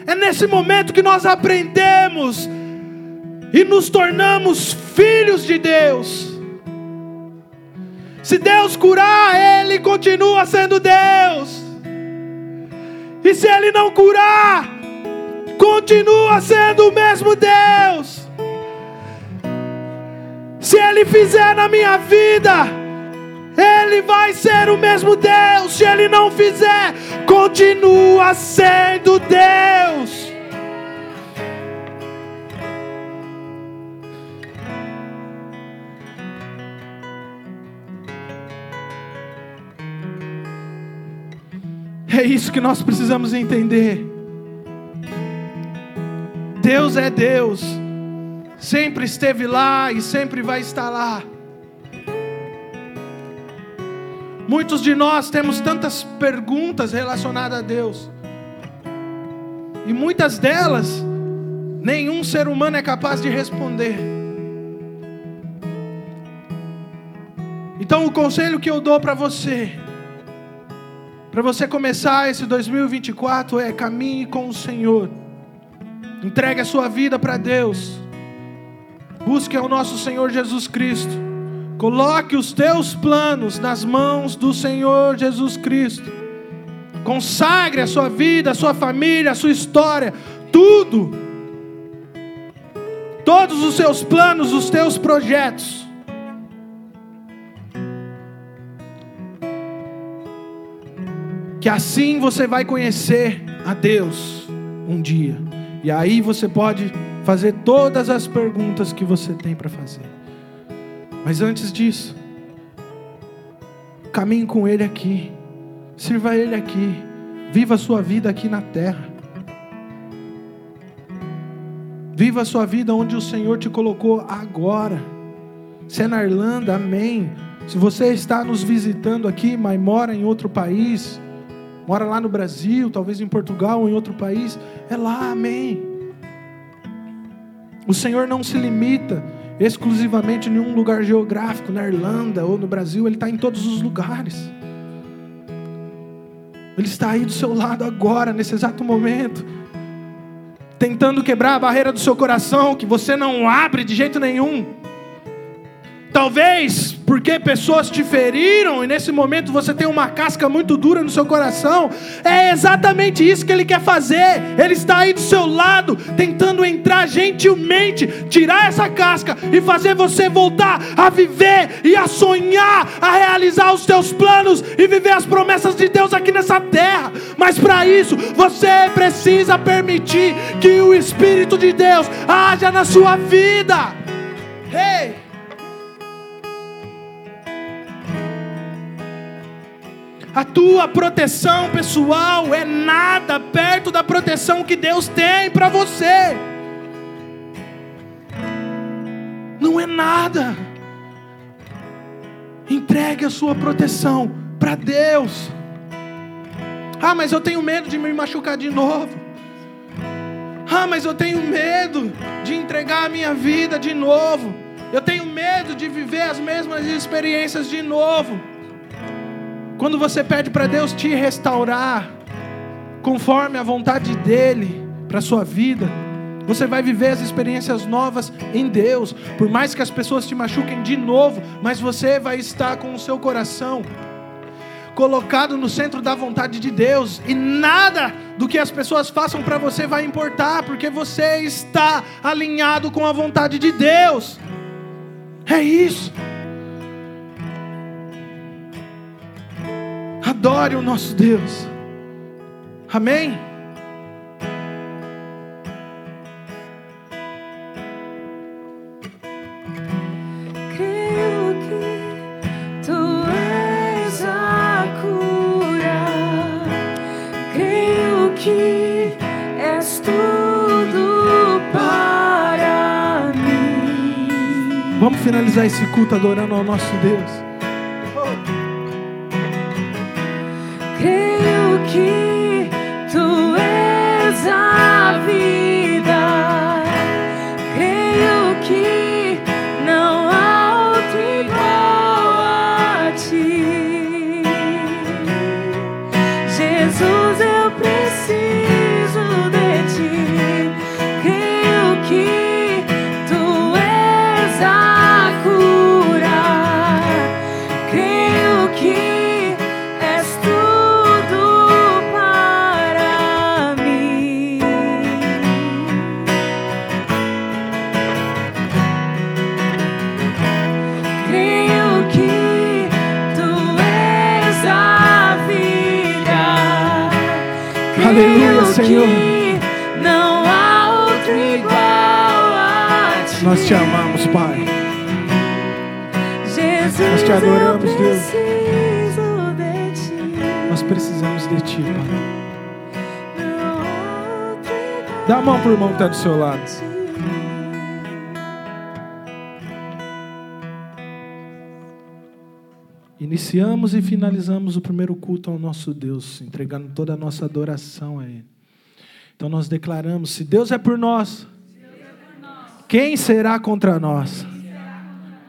[SPEAKER 1] É nesse momento que nós aprendemos e nos tornamos filhos de Deus. Se Deus curar, Ele continua sendo Deus. E se Ele não curar, continua sendo o mesmo Deus. Se Ele fizer na minha vida, Ele vai ser o mesmo Deus. Se Ele não fizer, continua sendo Deus. É isso que nós precisamos entender. Deus é Deus sempre esteve lá e sempre vai estar lá. Muitos de nós temos tantas perguntas relacionadas a Deus, e muitas delas nenhum ser humano é capaz de responder. Então, o conselho que eu dou para você, para você começar esse 2024, é caminhe com o Senhor, entregue a sua vida para Deus. Busque ao nosso Senhor Jesus Cristo. Coloque os teus planos nas mãos do Senhor Jesus Cristo. Consagre a sua vida, a sua família, a sua história, tudo. Todos os seus planos, os teus projetos. Que assim você vai conhecer a Deus um dia. E aí você pode fazer todas as perguntas que você tem para fazer. Mas antes disso, caminhe com Ele aqui, sirva Ele aqui, viva a sua vida aqui na terra. Viva a sua vida onde o Senhor te colocou agora. Se é na Irlanda, amém. Se você está nos visitando aqui, mas mora em outro país, mora lá no Brasil, talvez em Portugal ou em outro país, é lá, amém. O Senhor não se limita exclusivamente em um lugar geográfico, na Irlanda ou no Brasil, Ele está em todos os lugares. Ele está aí do seu lado agora, nesse exato momento, tentando quebrar a barreira do seu coração, que você não abre de jeito nenhum, Talvez porque pessoas te feriram e nesse momento você tem uma casca muito dura no seu coração. É exatamente isso que ele quer fazer. Ele está aí do seu lado, tentando entrar gentilmente, tirar essa casca e fazer você voltar a viver e a sonhar, a realizar os teus planos e viver as promessas de Deus aqui nessa terra. Mas para isso, você precisa permitir que o Espírito de Deus haja na sua vida. Hey! A tua proteção pessoal é nada perto da proteção que Deus tem para você. Não é nada. Entregue a sua proteção para Deus. Ah, mas eu tenho medo de me machucar de novo. Ah, mas eu tenho medo de entregar a minha vida de novo. Eu tenho medo de viver as mesmas experiências de novo. Quando você pede para Deus te restaurar, conforme a vontade dEle para sua vida, você vai viver as experiências novas em Deus. Por mais que as pessoas te machuquem de novo, mas você vai estar com o seu coração colocado no centro da vontade de Deus, e nada do que as pessoas façam para você vai importar, porque você está alinhado com a vontade de Deus. É isso. Adore o nosso Deus. Amém?
[SPEAKER 2] Creio que tu és a cura. Creio que és tudo para mim.
[SPEAKER 1] Vamos finalizar esse culto adorando ao nosso Deus. Senhor.
[SPEAKER 2] não há outro igual a ti.
[SPEAKER 1] Nós te amamos, Pai.
[SPEAKER 2] Jesus,
[SPEAKER 1] Nós te adoramos,
[SPEAKER 2] eu
[SPEAKER 1] Deus.
[SPEAKER 2] de ti.
[SPEAKER 1] Nós precisamos de Ti, Pai. Dá a mão pro irmão que está do seu lado. Iniciamos e finalizamos o primeiro culto ao nosso Deus, entregando toda a nossa adoração a Ele. Então nós declaramos: se Deus é por nós, quem será contra nós?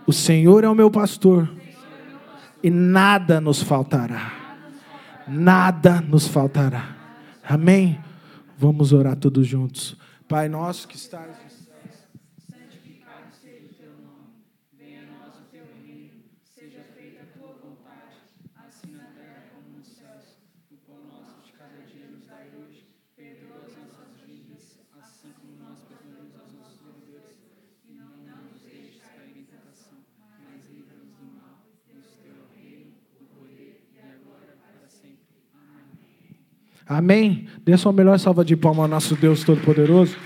[SPEAKER 1] O Senhor é o meu pastor, e nada nos faltará. Nada nos faltará. Amém? Vamos orar todos juntos. Pai nosso que estás nos céus, santificado seja o teu nome. Venha a nós o teu reino. Seja feita a tua vontade, assim na terra como nos céus. O pão nosso de cada dia nos dai hoje. Perdoa as nossas dívidas, assim como nós perdoamos aos nossos devedores. E não nos deixes cair em tentação, mas livra-nos do mal. Pois teu é o reino, o poder e a glória para sempre. Amém. Amém. Dê sua melhor salva de palmas ao nosso Deus Todo-Poderoso.